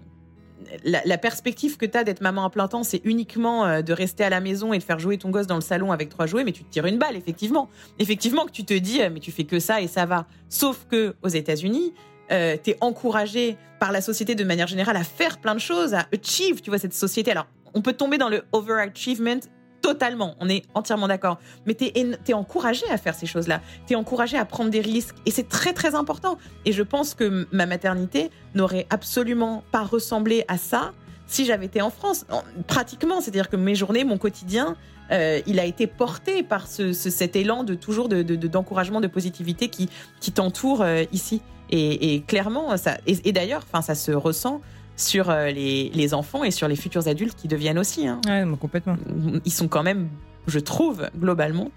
la, perspective que tu as d'être maman à plein temps, c'est uniquement euh, de rester à la maison et de faire jouer ton gosse dans le salon avec trois jouets, mais tu te tires une balle, effectivement. Effectivement que tu te dis, mais tu fais que ça et ça va. Sauf que aux États-Unis, euh, tu es encouragé par la société de manière générale à faire plein de choses, à achieve, tu vois, cette société. Alors, on peut tomber dans le overachievement Totalement, on est entièrement d'accord. Mais tu es, encouragé à faire ces choses-là. Tu es encouragé à prendre des risques. Et c'est très, très important. Et je pense que ma maternité n'aurait absolument pas ressemblé à ça si j'avais été en France. Pratiquement, c'est-à-dire que mes journées, mon quotidien, euh, il a été porté par cet élan de toujours d'encouragement, de, positivité qui, qui t'entoure euh, ici. Et, clairement, ça, et, d'ailleurs, enfin, ça se ressent sur euh, les, enfants et sur les futurs adultes qui deviennent aussi. Hein. complètement. Ils sont quand même, je trouve, globalement,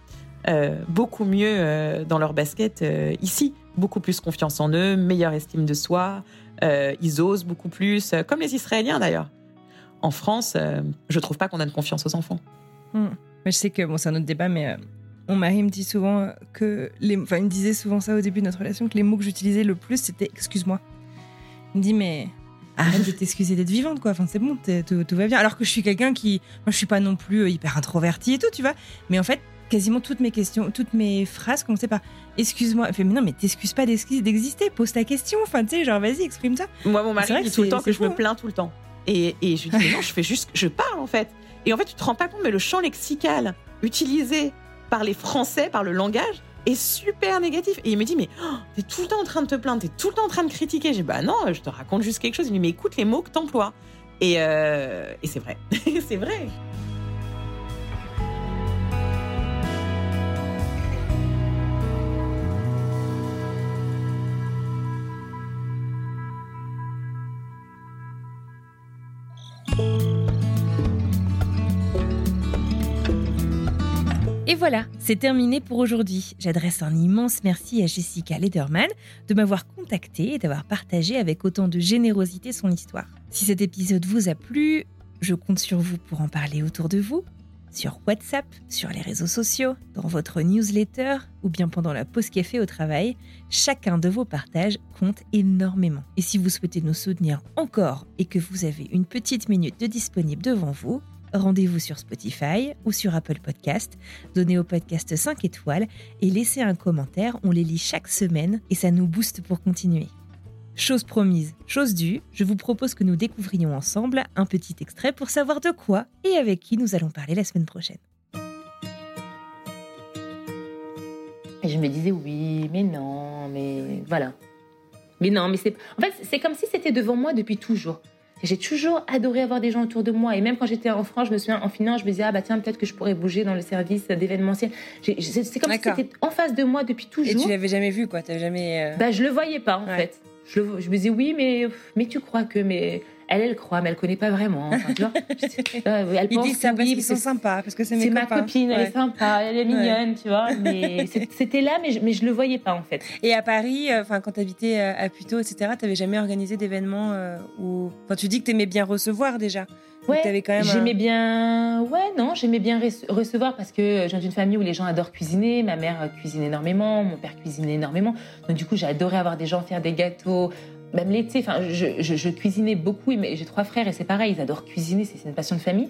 euh, beaucoup mieux euh, dans leur basket ici. Beaucoup plus confiance en eux, meilleure estime de soi. ils osent beaucoup plus, comme les Israéliens d'ailleurs. En France, je trouve pas qu'on a de confiance aux enfants. Hmm. Mais je sais que bon, c'est un autre débat, mais mon mari me dit souvent que les, enfin, il me disait souvent ça au début de notre relation que les mots que j'utilisais le plus c'était excuse-moi. Il me dit mais arrête de t'excuser d'être vivante, quoi. Enfin, c'est bon, tout, va bien. Alors que je suis quelqu'un qui, moi, je suis pas non plus euh, hyper introverti et tout, tu vois. Mais en fait, quasiment toutes mes questions, toutes mes phrases commençaient par excuse-moi. Fait mais non, mais t'excuses pas d'exister, pose ta question. Enfin, tu sais, genre vas-y, exprime ça. Moi, mon mari dit tout le temps que je me plains tout le temps. Et, et je lui dis mais non, je fais juste, je parle en fait. Et en fait, tu te rends pas compte, mais le champ lexical utilisé par les Français, par le langage, est super négatif. Et il me dit, mais oh, t'es tout le temps en train de te plaindre, t'es tout le temps en train de critiquer. J'ai bah non, je te raconte juste quelque chose. Il me dit, mais écoute les mots que t'emploies. Et, euh, et c'est vrai. c'est vrai. Et voilà, c'est terminé pour aujourd'hui. J'adresse un immense merci à Jessica Lederman de m'avoir contacté et d'avoir partagé avec autant de générosité son histoire. Si cet épisode vous a plu, je compte sur vous pour en parler autour de vous, sur WhatsApp, sur les réseaux sociaux, dans votre newsletter ou bien pendant la pause café au travail. Chacun de vos partages compte énormément. Et si vous souhaitez nous soutenir encore et que vous avez une petite minute de disponible devant vous, rendez-vous sur Spotify ou sur Apple Podcast, donnez au podcast 5 étoiles et laissez un commentaire, on les lit chaque semaine et ça nous booste pour continuer. Chose promise, chose due, je vous propose que nous découvrions ensemble un petit extrait pour savoir de quoi et avec qui nous allons parler la semaine prochaine. Je me disais oui, mais non, mais voilà. Mais non, mais c'est en fait c'est comme si c'était devant moi depuis toujours. J'ai toujours adoré avoir des gens autour de moi. Et même quand j'étais en France, je me souviens, en finance, je me disais, ah bah tiens, peut-être que je pourrais bouger dans le service d'événementiel. C'est comme si c'était en face de moi depuis toujours. Et tu l'avais jamais vu, quoi. T'avais jamais. Euh, bah, je le voyais pas, en fait. Je, je, me disais, oui, mais, mais tu crois que. Mais elle, elle croit, mais elle connaît pas vraiment. Enfin, tu vois, elle Ils disent ça parce qu'ils sont sympas, parce que c'est mes C'est ma copine, elle est sympa, elle est mignonne, tu vois. Mais c'était là, mais je, mais je le voyais pas en fait. Et à Paris, euh, enfin, quand tu habitais euh, à Puteaux, etc., tu n'avais jamais organisé d'événements euh, où. Enfin, tu dis que tu aimais bien recevoir déjà. Ouais, j'aimais bien. Ouais, non, j'aimais bien recevoir parce que je viens d'une famille où les gens adorent cuisiner. Ma mère cuisine énormément, mon père cuisine énormément. Donc du coup, j'ai adoré avoir des gens faire des gâteaux, même l'été, enfin, je, cuisinais beaucoup. J'ai trois frères et c'est pareil, ils adorent cuisiner, c'est une passion de famille.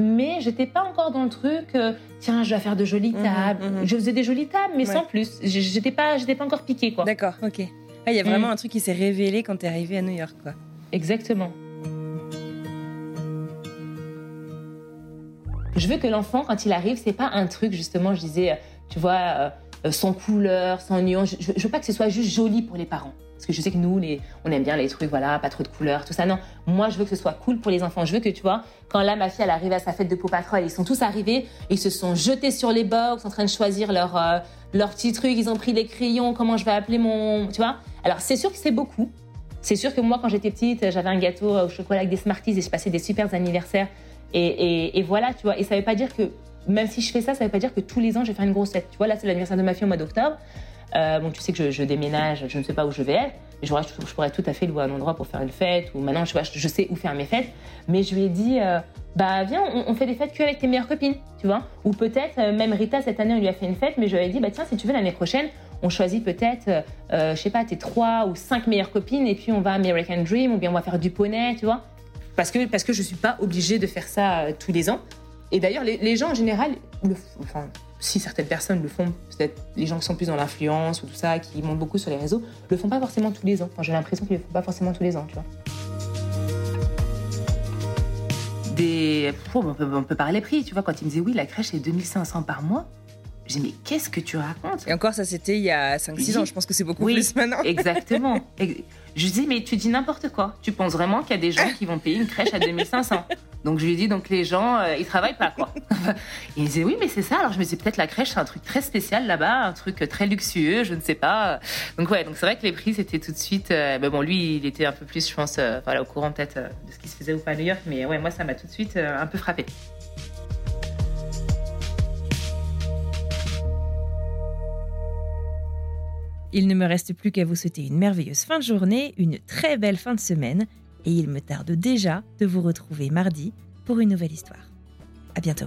Mais j'étais pas encore dans le truc, euh, tiens, je vais faire de jolies mhm, tables. Mhm. Je faisais des jolies tables, mais sans plus. J'étais pas, j'étais pas encore piquée, quoi. D'accord, ok. Il y a vraiment mm. un truc qui s'est révélé quand tu es arrivée à New York, quoi. Exactement. Je veux que l'enfant, quand il arrive, c'est pas un truc, justement, je disais, tu vois, euh, sans couleur, sans nuance. Je, je veux pas que ce soit juste joli pour les parents. Parce que je sais que nous, on aime bien les trucs, voilà, pas trop de couleurs, tout ça. Non, moi, je veux que ce soit cool pour les enfants. Je veux que, tu vois, quand là, ma fille, elle arrive à sa fête de Pau Patrol, ils sont tous arrivés, ils se sont jetés sur les box, en train de choisir leur, euh, leur ils ont pris les crayons, comment je vais appeler mon. Tu vois Alors, c'est sûr que c'est beaucoup. C'est sûr que moi, quand j'étais petite, j'avais un gâteau au chocolat avec des Smarties et je passais des super anniversaires. Et, voilà, tu vois. Et ça veut pas dire que, même si je fais ça, ça veut pas dire que tous les ans, je vais faire une grosse fête. Tu vois, là, c'est l'anniversaire de ma fille au mois d'octobre. Euh, bon, tu sais que je, déménage, je ne sais pas où je vais être. Je, pourrais tout à fait louer un endroit pour faire une fête, ou maintenant je, sais où faire mes fêtes. Mais je lui ai dit, euh, bah viens, on, fait des fêtes que avec tes meilleures copines, tu vois. Ou peut-être, euh, même Rita, cette année, on lui a fait une fête, mais je lui ai dit, bah tiens, si tu veux, l'année prochaine, on choisit peut-être, je sais pas, tes trois ou cinq meilleures copines, et puis on va à American Dream, ou bien on va faire du poney, tu vois. Parce que, parce que je suis pas obligée de faire ça tous les ans. Et d'ailleurs, les, gens en général, si certaines personnes le font, peut-être les gens qui sont plus dans l'influence ou tout ça, qui montent beaucoup sur les réseaux, le font pas forcément tous les ans. Enfin, j'ai l'impression qu'ils le font pas forcément tous les ans, tu vois. Des... on, peut, on peut parler prix, tu vois, quand ils me disaient oui, la crèche c'est 2500 par mois. J'ai dit, mais qu'est-ce que tu racontes? Et encore, ça c'était il y a 5-6 ans, je pense que c'est beaucoup plus maintenant. Exactement. Je dis, mais tu dis n'importe quoi. Tu penses vraiment qu'il y a des gens qui vont payer une crèche à 2500 Donc je lui dis, donc les gens, euh, ils travaillent pas, quoi. il disait, oui, mais c'est ça. Alors je me disais, peut-être la crèche, c'est un truc très spécial là-bas, un truc très luxueux, je ne sais pas. Donc ouais, donc c'est vrai que les prix, c'était tout de suite. Euh, mais bon, lui, il était un peu plus, je pense, euh, voilà, au courant peut-être de ce qui se faisait ou pas à New York. Mais ouais, moi, ça m'a tout de suite un peu frappé. Il ne me reste plus qu'à vous souhaiter une merveilleuse fin de journée, une très belle fin de semaine et il me tarde déjà de vous retrouver mardi pour une nouvelle histoire. À bientôt.